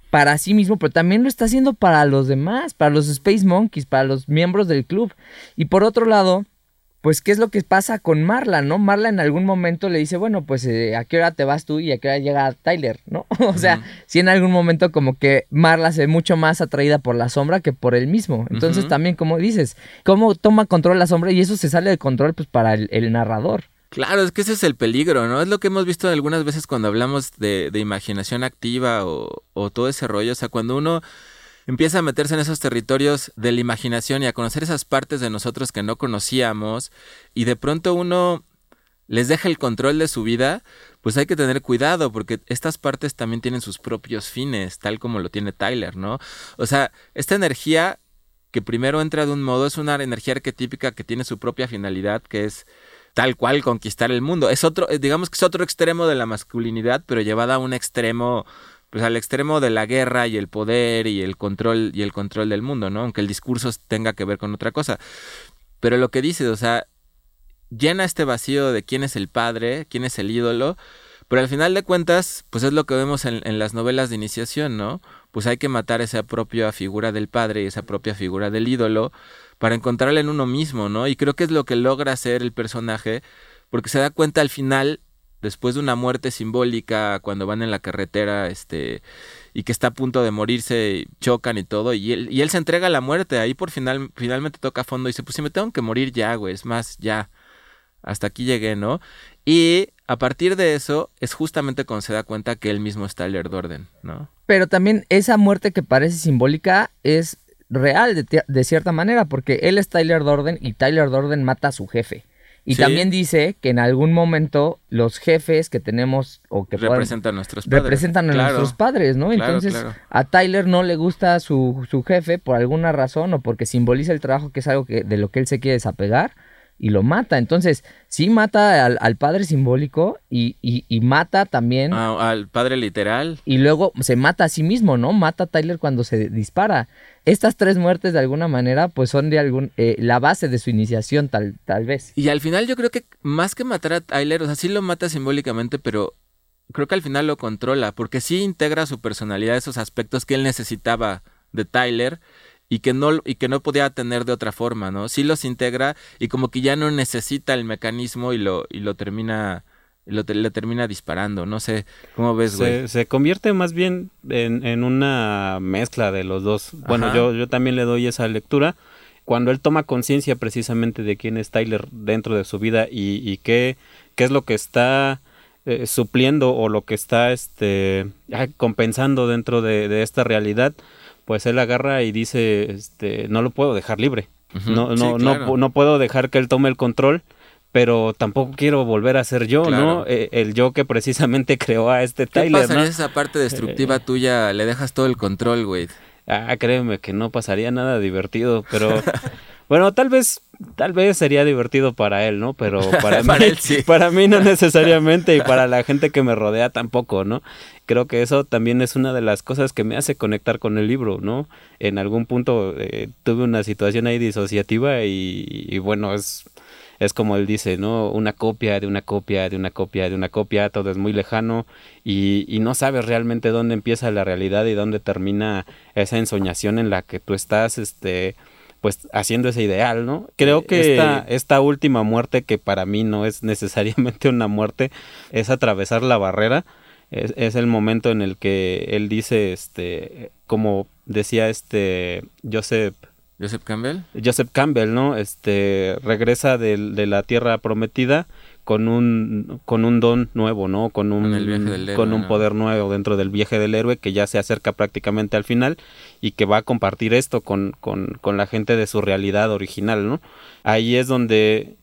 para sí mismo, pero también lo está haciendo para los demás, para los Space Monkeys, para los miembros del club. Y por otro lado, pues, ¿qué es lo que pasa con Marla, no? Marla en algún momento le dice, bueno, pues, eh, ¿a qué hora te vas tú y a qué hora llega Tyler, no? o sea, si en algún momento como que Marla se ve mucho más atraída por la sombra que por él mismo. Entonces, también, como dices, ¿cómo toma control la sombra? Y eso se sale de control, pues, para el narrador. Claro, es que ese es el peligro, ¿no? Es lo que hemos visto algunas veces cuando hablamos de, imaginación activa o, o, todo ese rollo. O sea, cuando uno empieza a meterse en esos territorios de la imaginación y a conocer esas partes de nosotros que no conocíamos y de pronto uno les deja el control de su vida, pues hay que tener cuidado porque estas partes también tienen sus propios fines, tal como lo tiene Tyler, ¿no? O sea, esta energía que primero entra de un modo es una energía arquetípica que tiene su propia finalidad, que es tal cual conquistar el mundo. Es otro, eh, digamos que es otro extremo de la masculinidad, pero llevada a un extremo, pues al extremo de la guerra y el poder y el control y el control del mundo, ¿no? Aunque el discurso tenga que ver con otra cosa. Pero lo que dice, o sea, llena este vacío de quién es el padre, quién es el ídolo, pero al final de cuentas, pues es lo que vemos en, en las novelas de iniciación, ¿no? Pues hay que matar esa propia figura del padre y esa propia figura del ídolo para encontrarla en uno mismo, ¿no? Y creo que es lo que logra hacer el personaje, porque se da cuenta al final, después de una muerte simbólica, cuando van en la carretera, este, y que está a punto de morirse, chocan y todo, y él, y él se entrega a la muerte, ahí por final, finalmente toca a fondo y dice, pues si me tengo que morir ya, güey, es más, ya, hasta aquí llegué, ¿no? Y a partir de eso es justamente cuando se da cuenta que él mismo está el Orden, ¿no? Pero también esa muerte que parece simbólica es real de, cierta manera, porque él es Tyler Dorden y Tyler Dorden mata a su jefe. Y también dice que en algún momento los jefes que tenemos o que representan a nuestros padres. Representan a nuestros padres, ¿no? Entonces a Tyler no le gusta su, su jefe por alguna razón o porque simboliza el trabajo que es algo que, de lo que él se quiere desapegar y lo mata. Entonces, sí mata al, padre simbólico y, y, mata también... al padre literal. Y luego se mata a sí mismo, ¿no? Mata a Tyler cuando se dispara. Estas tres muertes, de alguna manera, pues son de algún... Eh, la base de su iniciación, tal, tal vez. Y al final yo creo que más que matar a Tyler, o sea, sí lo mata simbólicamente, pero creo que al final lo controla, porque sí integra su personalidad, esos aspectos que él necesitaba de Tyler y que no y que no podía tener de otra forma, ¿no? Sí los integra y como que ya no necesita el mecanismo y lo y lo termina lo le termina disparando, no sé, ¿cómo ves, güey? Se, convierte más bien en, en, una mezcla de los dos. Bueno, yo, yo también le doy esa lectura. Cuando él toma conciencia precisamente de quién es Tyler dentro de su vida y, y qué, qué es lo que está eh, supliendo o lo que está este, compensando dentro de, de esta realidad, pues él agarra y dice, este, no lo puedo dejar libre. no, no, no, no puedo dejar que él tome el control, pero tampoco quiero volver a ser yo, ¿no? Eh, el yo que precisamente creó a este ¿Qué Tyler, pasa esa parte destructiva eh, tuya? Le dejas todo el control, güey. Ah, créeme que no pasaría nada divertido, pero Bueno, tal vez, tal vez sería divertido para él, ¿no? Pero para, Para mí, él sí. para mí no necesariamente y para la gente que me rodea tampoco, ¿no? Creo que eso también es una de las cosas que me hace conectar con el libro, ¿no? En algún punto eh, tuve una situación ahí disociativa y, y bueno, es, es como él dice, ¿no? Una copia de una copia de una copia de una copia, todo es muy lejano y, y no sabes realmente dónde empieza la realidad y dónde termina esa ensoñación en la que tú estás, este, pues haciendo ese ideal, ¿no? Creo que esta, esta última muerte, que para mí no es necesariamente una muerte, es atravesar la barrera. Es, es el momento en el que él dice, este, como decía este Joseph Joseph Campbell. Joseph Campbell, ¿no? Este regresa del- de, la tierra prometida con un con un don nuevo, ¿no? Con un héroe, con un ¿no? poder nuevo dentro del viaje del héroe que ya se acerca prácticamente al final y que va a compartir esto con, con, con la gente de su realidad original, ¿no? Ahí es donde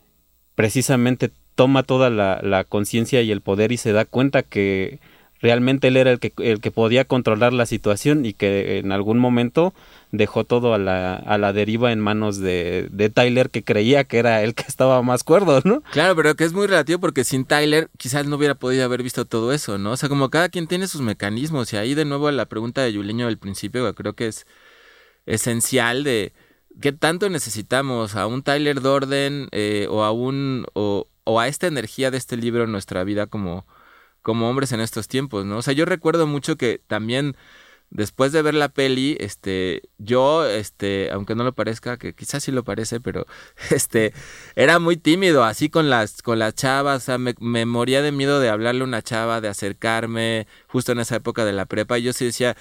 precisamente toma toda la, la conciencia y el poder y se da cuenta que realmente él era el que, el que podía controlar la situación y que en algún momento dejó todo a la, a la deriva en manos de, de Tyler que creía que era el que estaba más cuerdo, ¿no? Claro, pero que es muy relativo porque sin Tyler quizás no hubiera podido haber visto todo eso, ¿no? O sea, como cada quien tiene sus mecanismos y ahí de nuevo la pregunta de Yuliño del principio que creo que es esencial de qué tanto necesitamos a un Tyler Dorden eh, o a un o, o a esta energía de este libro en nuestra vida como como hombres en estos tiempos, ¿no? O sea, yo recuerdo mucho que también después de ver la peli, este, yo, este, aunque no lo parezca, que quizás sí lo parece, pero, este, era muy tímido, así con las, con las chavas, o sea, me, me moría de miedo de hablarle a una chava, de acercarme, justo en esa época de la prepa, y yo sí decía,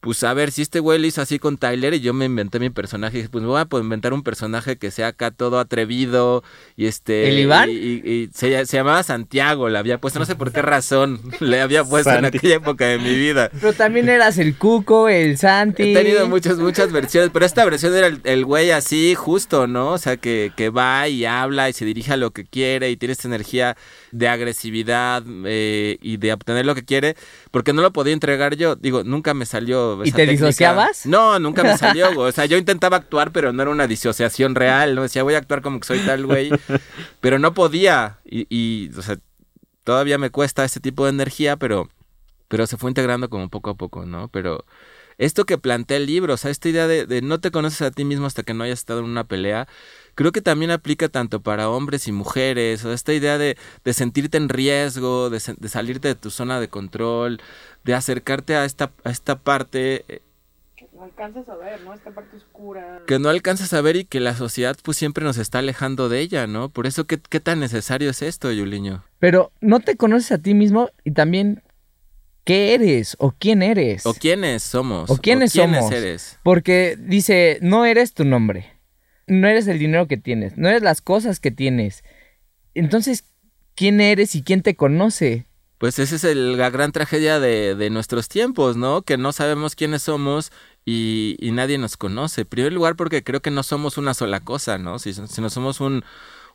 pues a ver, si este güey lo hizo así con Tyler y yo me inventé mi personaje, pues voy a pues, inventar un personaje que sea acá todo atrevido y este... ¿El Iván? Y, y- y se, se llamaba Santiago, le había puesto, no sé por qué razón, le había puesto en aquella época de mi vida. Pero también eras el Cuco, el Santi. He tenido muchas, muchas versiones, pero esta versión era el, el güey así, justo, ¿no? O sea, que, que va y habla y se dirige a lo que quiere y tiene esta energía de agresividad eh, y de obtener lo que quiere, porque no lo podía entregar yo. Digo, nunca me salió. ¿Y esa te técnica. disociabas? No, nunca me salió, güey. O sea, yo intentaba actuar, pero no era una disociación real, ¿no? Decía, voy a actuar como que soy tal güey, pero no podía. Y, y, o sea, todavía me cuesta ese tipo de energía, pero, pero se fue integrando como poco a poco, ¿no? Pero esto que plantea el libro, o sea, esta idea de, de no te conoces a ti mismo hasta que no hayas estado en una pelea, creo que también aplica tanto para hombres y mujeres, o esta idea de, de sentirte en riesgo, de, salirte de tu zona de control, de acercarte a esta, a esta parte eh, No alcanzas a ver, ¿no? Esta parte oscura. que no alcanzas a ver y que la sociedad pues siempre nos está alejando de ella, ¿no? Por eso, ¿qué, qué tan necesario es esto, Yuliño? Pero no te conoces a ti mismo y también qué eres o quién eres. ¿O quiénes somos? ¿O quiénes somos? eres? Porque dice, no eres tu nombre, no eres el dinero que tienes, no eres las cosas que tienes. Entonces, ¿quién eres y quién te conoce? Pues esa es el- la gran tragedia de, de nuestros tiempos, ¿no? Que no sabemos quiénes somos y, y nadie nos conoce. En primer lugar porque creo que no somos una sola cosa, ¿no? Si, si no somos un,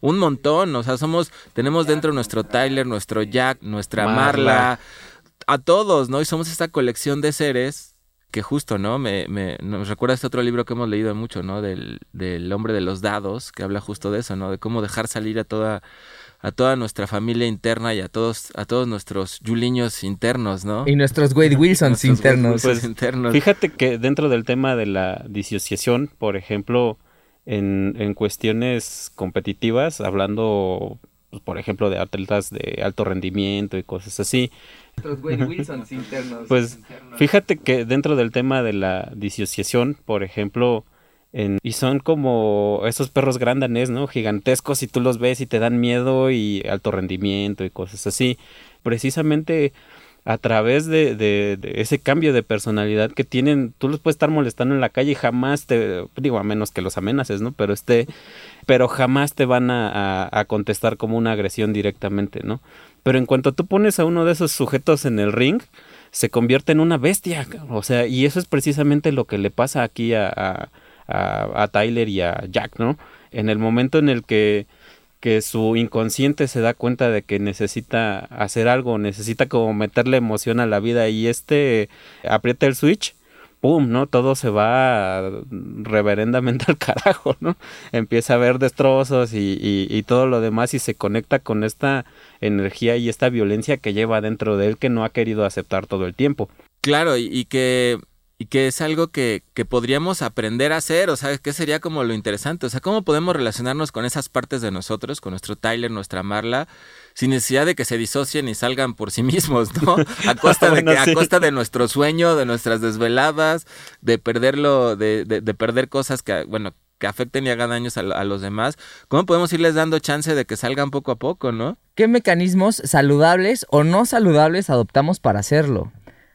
un montón, o sea, somos, tenemos dentro nuestro Tyler, nuestro Jack, nuestra Marla, Marla. a todos, ¿no? Y somos esta colección de seres que justo, ¿no? Me, me nos recuerda este otro libro que hemos leído mucho, ¿no? Del, del hombre de los dados, que habla justo de eso, ¿no? De cómo dejar salir a toda a toda nuestra familia interna y a todos a todos nuestros yuliños internos, ¿no? Y nuestros Wade Wilsons Nuestros internos. Wilsons Pues, internos. Fíjate que dentro del tema de la disociación, por ejemplo, en, en cuestiones competitivas, hablando, pues, por ejemplo, de atletas de alto rendimiento y cosas así, Nuestros Wade Wilsons internos. Pues fíjate que dentro del tema de la disociación, por ejemplo, en- y son como esos perros grandanés, ¿no? Gigantescos y tú los ves y te dan miedo y alto rendimiento y cosas así. Precisamente a través de, de- ese cambio de personalidad que tienen, tú los puedes estar molestando en la calle y jamás te, digo, a menos que los amenaces, ¿no? Pero este, pero jamás te van a, a- a contestar como una agresión directamente, ¿no? Pero en cuanto tú pones a uno de esos sujetos en el ring, se convierte en una bestia, o sea, y eso es precisamente lo que le pasa aquí a, a- a Tyler y a Jack, ¿no? En el momento en el que, que su inconsciente se da cuenta de que necesita hacer algo, necesita como meterle emoción a la vida y este aprieta el switch, ¡pum! ¿no? Todo se va reverendamente al carajo, ¿no? Empieza a haber destrozos y, y, todo lo demás y se conecta con esta energía y esta violencia que lleva dentro de él que no ha querido aceptar todo el tiempo. Claro, y, que y que es algo que, que, podríamos aprender a hacer, o sea, que sería como lo interesante, o sea, cómo podemos relacionarnos con esas partes de nosotros, con nuestro Tyler, nuestra Marla, sin necesidad de que se disocien y salgan por sí mismos, ¿no? A costa, de, que, a costa de nuestro sueño, de nuestras desveladas, de perderlo, de, de, perder cosas que, bueno, que afecten y hagan daños a, a, los demás. ¿Cómo podemos irles dando chance de que salgan poco a poco, no? ¿Qué mecanismos saludables o no saludables adoptamos para hacerlo?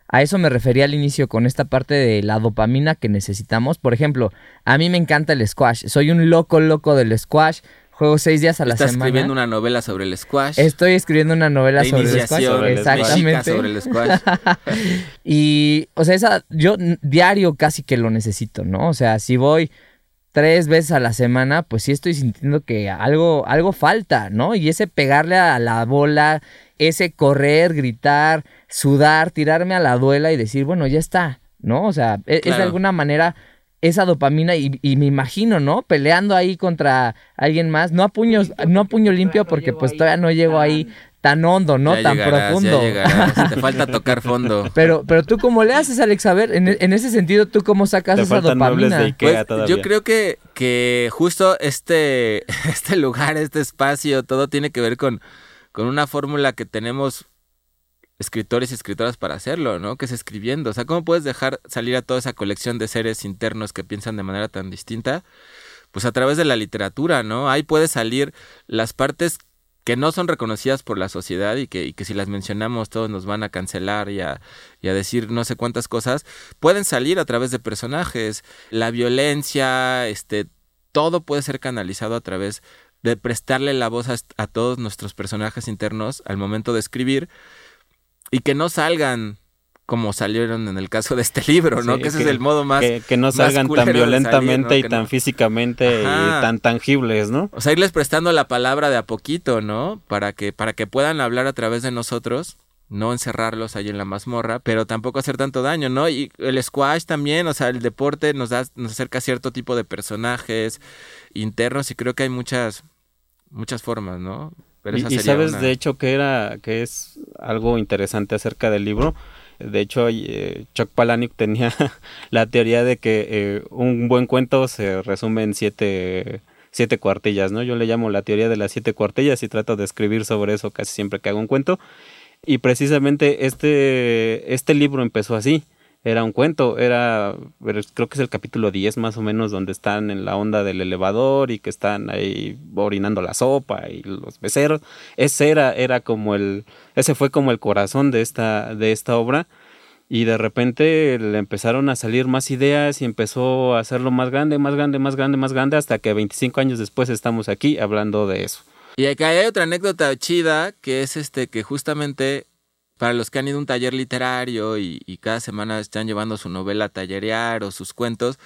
A eso me refería al inicio con esta parte de la dopamina que necesitamos. Por ejemplo, a mí me encanta el squash. Soy un loco, loco del squash. Juego seis días a la semana. Estás escribiendo una novela sobre el squash. Estoy escribiendo una novela sobre el squash. Exactamente. Sobre el squash. y, o sea, esa, yo diario casi que lo necesito, ¿no? O sea, si voy tres veces a la semana, pues sí estoy sintiendo que algo, algo falta, ¿no? Y ese pegarle a la bola, ese correr, gritar, sudar, tirarme a la duela y decir, bueno, ya está, ¿no? O sea, e, es de alguna manera esa dopamina y, me imagino, ¿no? Peleando ahí contra alguien más, no a puños, no a puño limpio porque pues todavía no llego ahí tan hondo, ¿no? tan profundo. te falta tocar fondo. Pero, pero tú cómo le haces, Alex, a ver, en, ese sentido, ¿tú cómo sacas esa dopamina? Pues, yo creo que, que justo este, este lugar, este espacio, todo tiene que ver con, con una fórmula que tenemos escritores y escritoras para hacerlo, ¿no? Que es escribiendo. O sea, ¿cómo puedes dejar salir a toda esa colección de seres internos que piensan de manera tan distinta? Pues a través de la literatura, ¿no? Ahí puede salir las partes que no son reconocidas por la sociedad y que, que si las mencionamos todos nos van a cancelar y a, decir no sé cuántas cosas, pueden salir a través de personajes. La violencia, este, todo puede ser canalizado a través de prestarle la voz a todos nuestros personajes internos al momento de escribir y que no salgan como salieron en el caso de este libro, ¿no? que ese es el modo más. Que, no salgan tan violentamente y tan físicamente y tan tangibles, ¿no? O sea, irles prestando la palabra de a poquito, ¿no? Para que, para que puedan hablar a través de nosotros, no encerrarlos ahí en la mazmorra, pero tampoco hacer tanto daño, ¿no? Y el squash también, o sea, el deporte nos da, nos acerca a cierto tipo de personajes internos y creo que hay muchas, muchas formas, ¿no? y, sabes, de hecho, que era, que es algo interesante acerca del libro. De hecho, eh, Chuck Palahniuk tenía la teoría de que eh, un buen cuento se resume en siete, siete cuartillas, ¿no? Yo le llamo la teoría de las siete cuartillas y trato de escribir sobre eso casi siempre que hago un cuento. Y precisamente este, este libro empezó así era un cuento, era, creo que es el capítulo 10 más o menos, donde están en la onda del elevador y que están ahí orinando la sopa y los beceros. Ese era, era como el, ese fue como el corazón de esta, de esta obra. Y de repente le empezaron a salir más ideas y empezó a hacerlo más grande, más grande, más grande, más grande, hasta que 25 años después estamos aquí hablando de eso. Y acá hay otra anécdota chida, que es este que justamente para los que han ido a un taller literario y, cada semana están llevando su novela a tallerear o sus cuentos,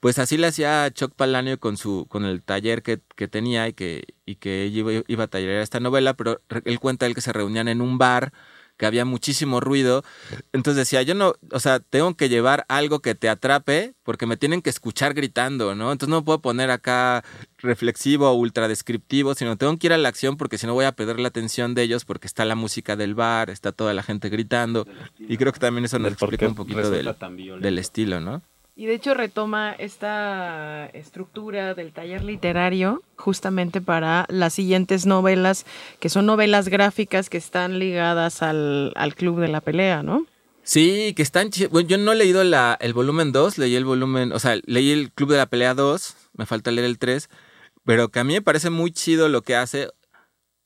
pues así le hacía Chuck Palanio con su con el taller que, tenía y que, y que iba, iba a tallerear esta novela, pero él cuenta él que se reunían en un bar que había muchísimo ruido. Entonces decía, yo no, o sea, tengo que llevar algo que te atrape porque me tienen que escuchar gritando, ¿no? Entonces no puedo poner acá reflexivo o ultra descriptivo, sino tengo que ir a la acción porque si no voy a perder la atención de ellos porque está la música del bar, está toda la gente gritando. Y creo que también eso nos explica un poquito del, del estilo, ¿no? Y de hecho retoma esta estructura del taller literario justamente para las siguientes novelas, que son novelas gráficas que están ligadas al, Club de la Pelea, ¿no? Sí, que están... Bueno, yo no he leído el volumen 2, leí el volumen, o sea, leí el Club de la Pelea 2, me falta leer el 3, pero que a mí me parece muy chido lo que hace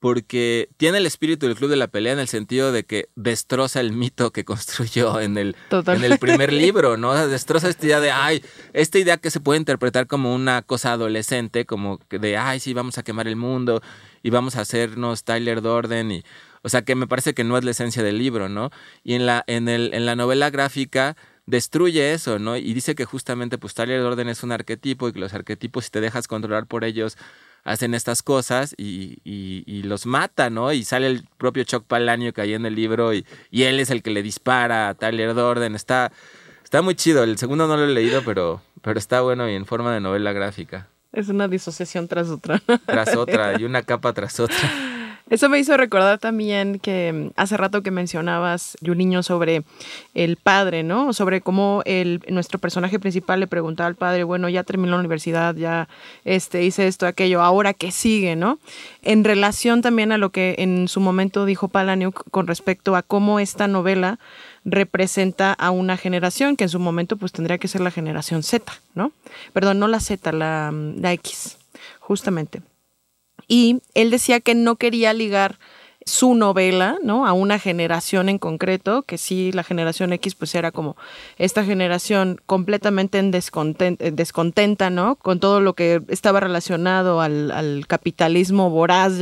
porque tiene el espíritu del club de la pelea en el sentido de que destroza el mito que construyó en el, en el primer libro, ¿no? Destroza esta idea de, ay, esta idea que se puede interpretar como una cosa adolescente, como de, ay, sí, vamos a quemar el mundo y vamos a hacernos Tyler Dorden y, o sea, que me parece que no es la esencia del libro, ¿no? Y en la, en el, en la novela gráfica destruye eso, ¿no? Y dice que justamente, pues Tyler Dorden es un arquetipo y que los arquetipos, si te dejas controlar por ellos, hacen estas cosas y, y, los mata, ¿no? Y sale el propio Chuck Palahniuk ahí en el libro y, y, él es el que le dispara a Tyler Dorden. Está, Está muy chido. El segundo no lo he leído, pero, pero está bueno y en forma de novela gráfica. Es una disociación tras otra. Tras otra y una capa tras otra. Eso me hizo recordar también que mm, hace rato que mencionabas, Yuliño, sobre el padre, ¿no? Sobre cómo el, nuestro personaje principal le preguntaba al padre, bueno, ya terminó la universidad, ya este, hice esto, aquello, ahora qué sigue, ¿no? En relación también a lo que en su momento dijo Palaniuk con respecto a cómo esta novela representa a una generación que en su momento pues tendría que ser la generación Z, ¿no? Perdón, no la Z, la, mm, la X, justamente. Y él decía que no quería ligar su novela, ¿no? A una generación en concreto, que sí, la generación X pues era como esta generación completamente en descontenta, ¿no? Con todo lo que estaba relacionado al, capitalismo voraz,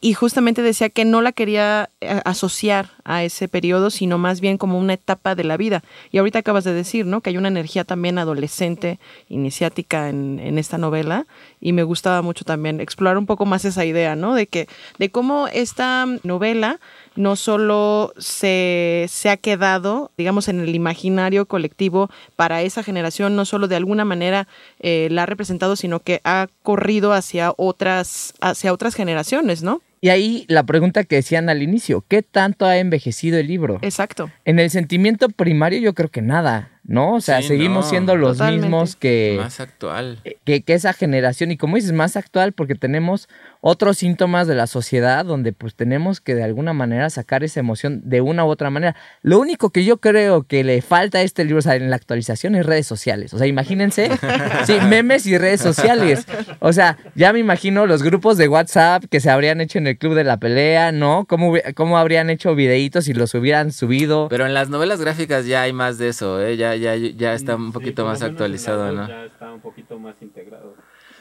y justamente decía que no la quería eh, asociar a ese periodo, sino más bien como una etapa de la vida. Y ahorita acabas de decir, ¿no? Que hay una energía también adolescente, iniciática en, en esta novela, y me gustaba mucho también explorar un poco más esa idea, ¿no? De que, de cómo esta novela no solo se, se, ha quedado, digamos, en el imaginario colectivo para esa generación, no solo de alguna manera eh, la ha representado, sino que ha corrido hacia otras, hacia otras generaciones, ¿no? Y ahí la pregunta que decían al inicio, ¿qué tanto ha envejecido el libro? Exacto. En el sentimiento primario yo creo que nada. ¿No? O sea, seguimos siendo los mismos que... Más actual. Que, que, esa generación, y como dices, más actual porque tenemos otros síntomas de la sociedad donde pues tenemos que de alguna manera sacar esa emoción de una u otra manera. Lo único que yo creo que le falta a este libro, o sea, en la actualización es redes sociales. O sea, imagínense, sí, memes y redes sociales. O sea, ya me imagino los grupos de WhatsApp que se habrían hecho en el club de la pelea, ¿no? ¿Cómo, cómo habrían hecho videitos y los hubieran subido? Pero en las novelas gráficas ya hay más de eso, ¿eh? Ya ya, ya, está un poquito más actualizado, ¿no? Ya está un poquito más integrado.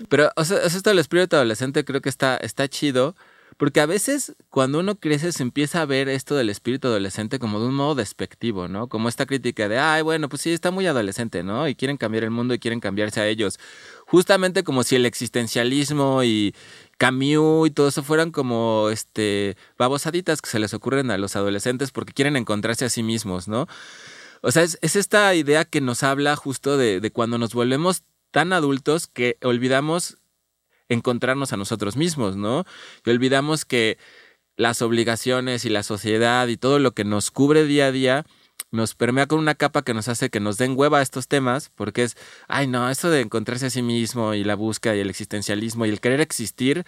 Pero, o sea, esto del espíritu adolescente creo que está, está chido. Porque a veces cuando uno crece se empieza a ver esto del espíritu adolescente como de un modo despectivo, ¿no? Como esta crítica de, ay, bueno, pues sí, está muy adolescente, ¿no? Y quieren cambiar el mundo y quieren cambiarse a ellos. Justamente como si el existencialismo y Camus y todo eso fueran como, este, babosaditas que se les ocurren a los adolescentes porque quieren encontrarse a sí mismos, ¿no? O sea, es, esta idea que nos habla justo de, de, cuando nos volvemos tan adultos que olvidamos encontrarnos a nosotros mismos, ¿no? Y olvidamos que las obligaciones y la sociedad y todo lo que nos cubre día a día nos permea con una capa que nos hace que nos den hueva a estos temas, porque es, ay no, eso de encontrarse a sí mismo y la búsqueda y el existencialismo y el querer existir,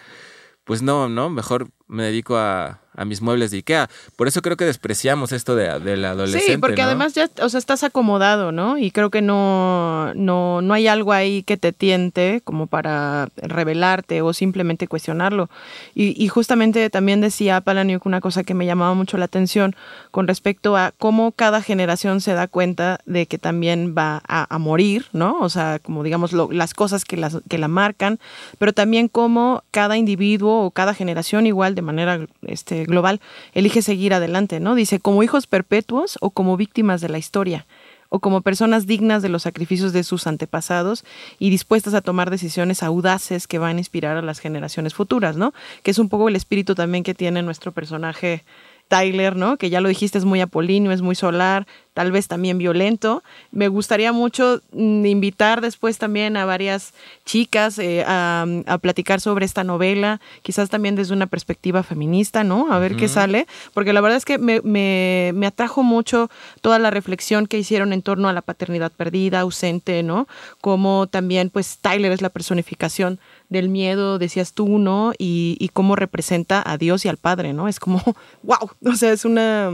pues no, no, mejor me dedico a, a mis muebles de Ikea. Por eso creo que despreciamos esto de, la adolescente. Sí, porque además ya, o sea, estás acomodado, ¿no? Y creo que no, no, no hay algo ahí que te tiente como para revelarte o simplemente cuestionarlo. Y, y justamente también decía Palaniuk una cosa que me llamaba mucho la atención con respecto a cómo cada generación se da cuenta de que también va a, a morir, ¿no? O sea, como digamos las cosas que, las, que la marcan, pero también cómo cada individuo o cada generación igual de manera este, global, elige seguir adelante, ¿no? Dice, como hijos perpetuos o como víctimas de la historia o como personas dignas de los sacrificios de sus antepasados y dispuestas a tomar decisiones audaces que van a inspirar a las generaciones futuras, ¿no? Que es un poco el espíritu también que tiene nuestro personaje Tyler, ¿no? Que ya lo dijiste, es muy apolíneo, es muy solar, tal vez también violento. Me gustaría mucho mm, invitar después también a varias chicas eh, a, platicar sobre esta novela, quizás también desde una perspectiva feminista, ¿no? A ver qué sale, porque la verdad es que me, me, me, atrajo mucho toda la reflexión que hicieron en torno a la paternidad perdida, ausente, ¿no? Como también, pues, Tyler es la personificación del miedo, decías tú, ¿no? Y, y cómo representa a Dios y al Padre, ¿no? Es como, wow, o sea, es una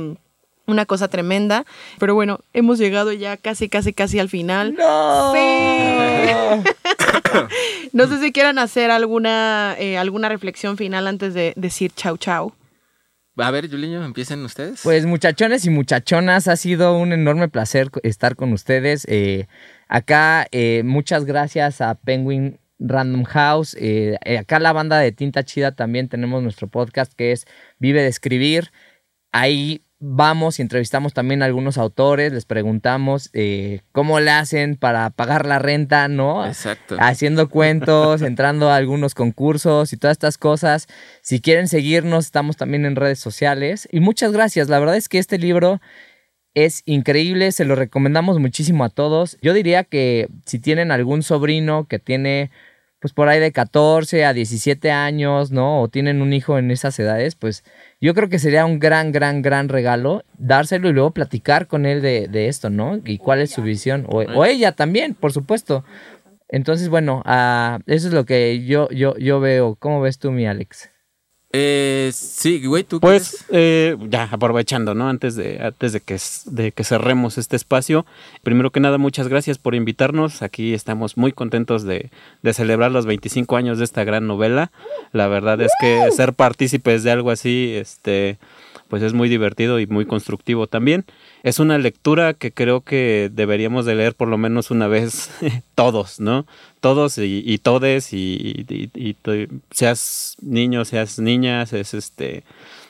una cosa tremenda. Pero bueno, hemos llegado ya casi, casi, casi al final. ¡No! ¡Sí! no sé si quieran hacer alguna, eh, alguna reflexión final antes de decir chau, chau. A ver, Juliño, empiecen ustedes. Pues muchachones y muchachonas, ha sido un enorme placer estar con ustedes. Eh, acá, eh, muchas gracias a Penguin Random House. acá la banda de Tinta Chida también tenemos nuestro podcast que es Vive de Escribir. Ahí vamos y entrevistamos también a algunos autores, les preguntamos eh, cómo le hacen para pagar la renta, ¿no? Exacto. Haciendo cuentos, entrando a algunos concursos y todas estas cosas. Si quieren seguirnos, estamos también en redes sociales. Y muchas gracias. La verdad es que este libro Es increíble, se lo recomendamos muchísimo a todos. Yo diría que si tienen algún sobrino que tiene pues por ahí de 14 a 17 años, ¿no? O tienen un hijo en esas edades, pues yo creo que sería un gran, gran, gran regalo dárselo y luego platicar con él de, esto, ¿no? Y cuál es su visión. O, ella también, por supuesto. Entonces, bueno, uh, eso es lo que yo, yo, yo veo. ¿Cómo ves tú, mi Alex? Eh, sí, güey, tú. Pues eh, ya aprovechando, ¿no? Antes de antes de que de que cerremos este espacio, primero que nada muchas gracias por invitarnos. Aquí estamos muy contentos de, de celebrar los 25 años de esta gran novela. La verdad es que ser partícipes de algo así, este, pues es muy divertido y muy constructivo también. Es una lectura que creo que deberíamos de leer por lo menos una vez todos, ¿no? Todos y, todes y, seas niño, seas niña, seas, este,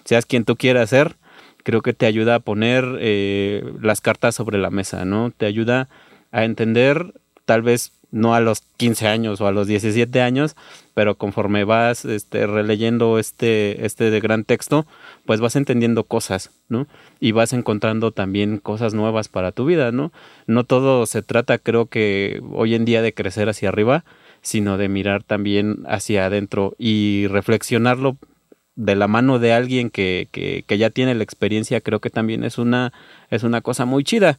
seas quien tú quieras ser, creo que te ayuda a poner eh, las cartas sobre la mesa, ¿no? Te ayuda a entender tal vez no a los 15 años o a los 17 años, pero conforme vas este, releyendo este, este gran texto, pues vas entendiendo cosas, ¿no? Y vas encontrando también cosas nuevas para tu vida, ¿no? No todo se trata, creo que hoy en día, de crecer hacia arriba, sino de mirar también hacia adentro y reflexionarlo de la mano de alguien que, que, que ya tiene la experiencia, creo que también es una, es una cosa muy chida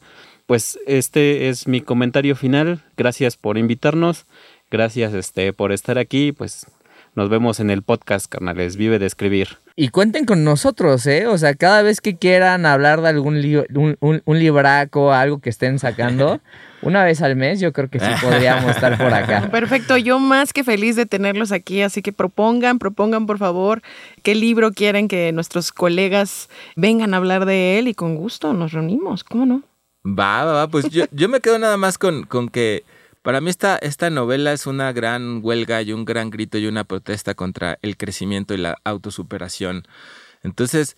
pues este es mi comentario final. Gracias por invitarnos. Gracias este, por estar aquí. Pues nos vemos en el podcast, carnales. Vive de escribir. Y cuenten con nosotros, ¿eh? O sea, cada vez que quieran hablar de algún libro, un, un, libraco, algo que estén sacando, una vez al mes, yo creo que sí podríamos estar por acá. Perfecto, yo más que feliz de tenerlos aquí, así que propongan, propongan por favor qué libro quieren que nuestros colegas vengan a hablar de él y con gusto nos reunimos, ¿cómo no? Va, va, va. Pues yo, yo me quedo nada más con, con que para mí esta, esta novela es una gran huelga y un gran grito y una protesta contra el crecimiento y la autosuperación. Entonces,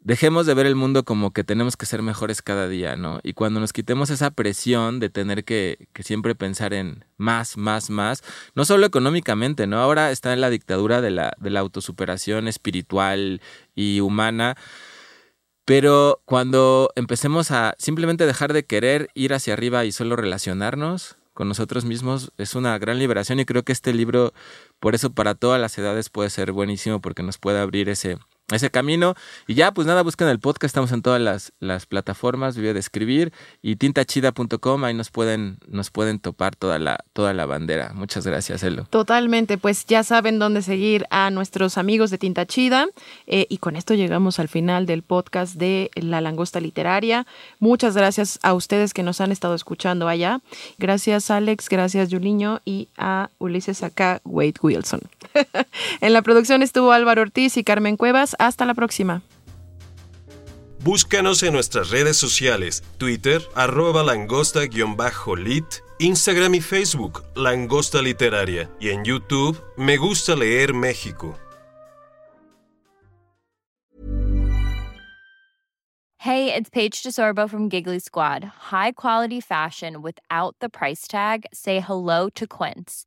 dejemos de ver el mundo como que tenemos que ser mejores cada día, ¿no? Y cuando nos quitemos esa presión de tener que, que siempre pensar en más, más, más, no solo económicamente, ¿no? Ahora está en la dictadura de la, de la autosuperación espiritual y humana pero cuando empecemos a simplemente dejar de querer ir hacia arriba y solo relacionarnos con nosotros mismos, es una gran liberación y creo que este libro, por eso para todas las edades puede ser buenísimo porque nos puede abrir ese, ese camino. Y ya, pues nada, busquen el podcast, estamos en todas las, las plataformas, Vive de Escribir y tintachida.com, ahí nos pueden, nos pueden topar toda la, toda la bandera. Muchas gracias, Elo. Totalmente, pues ya saben dónde seguir a nuestros amigos de Tinta Chida. Eh, y con esto llegamos al final del podcast de La Langosta Literaria. Muchas gracias a ustedes que nos han estado escuchando allá. Gracias, Alex, gracias, Juliño, y a Ulises acá, Wade Wilson. en la producción estuvo Álvaro Ortiz y Carmen Cuevas. Hasta la próxima. Búscanos en nuestras redes sociales, Twitter, arroba langosta-lit, Instagram y Facebook, Langosta Literaria, y en YouTube, Me Gusta Leer México. Hey, it's Paige DeSorbo from Giggly Squad. High quality fashion without the price tag. Say hello to Quince.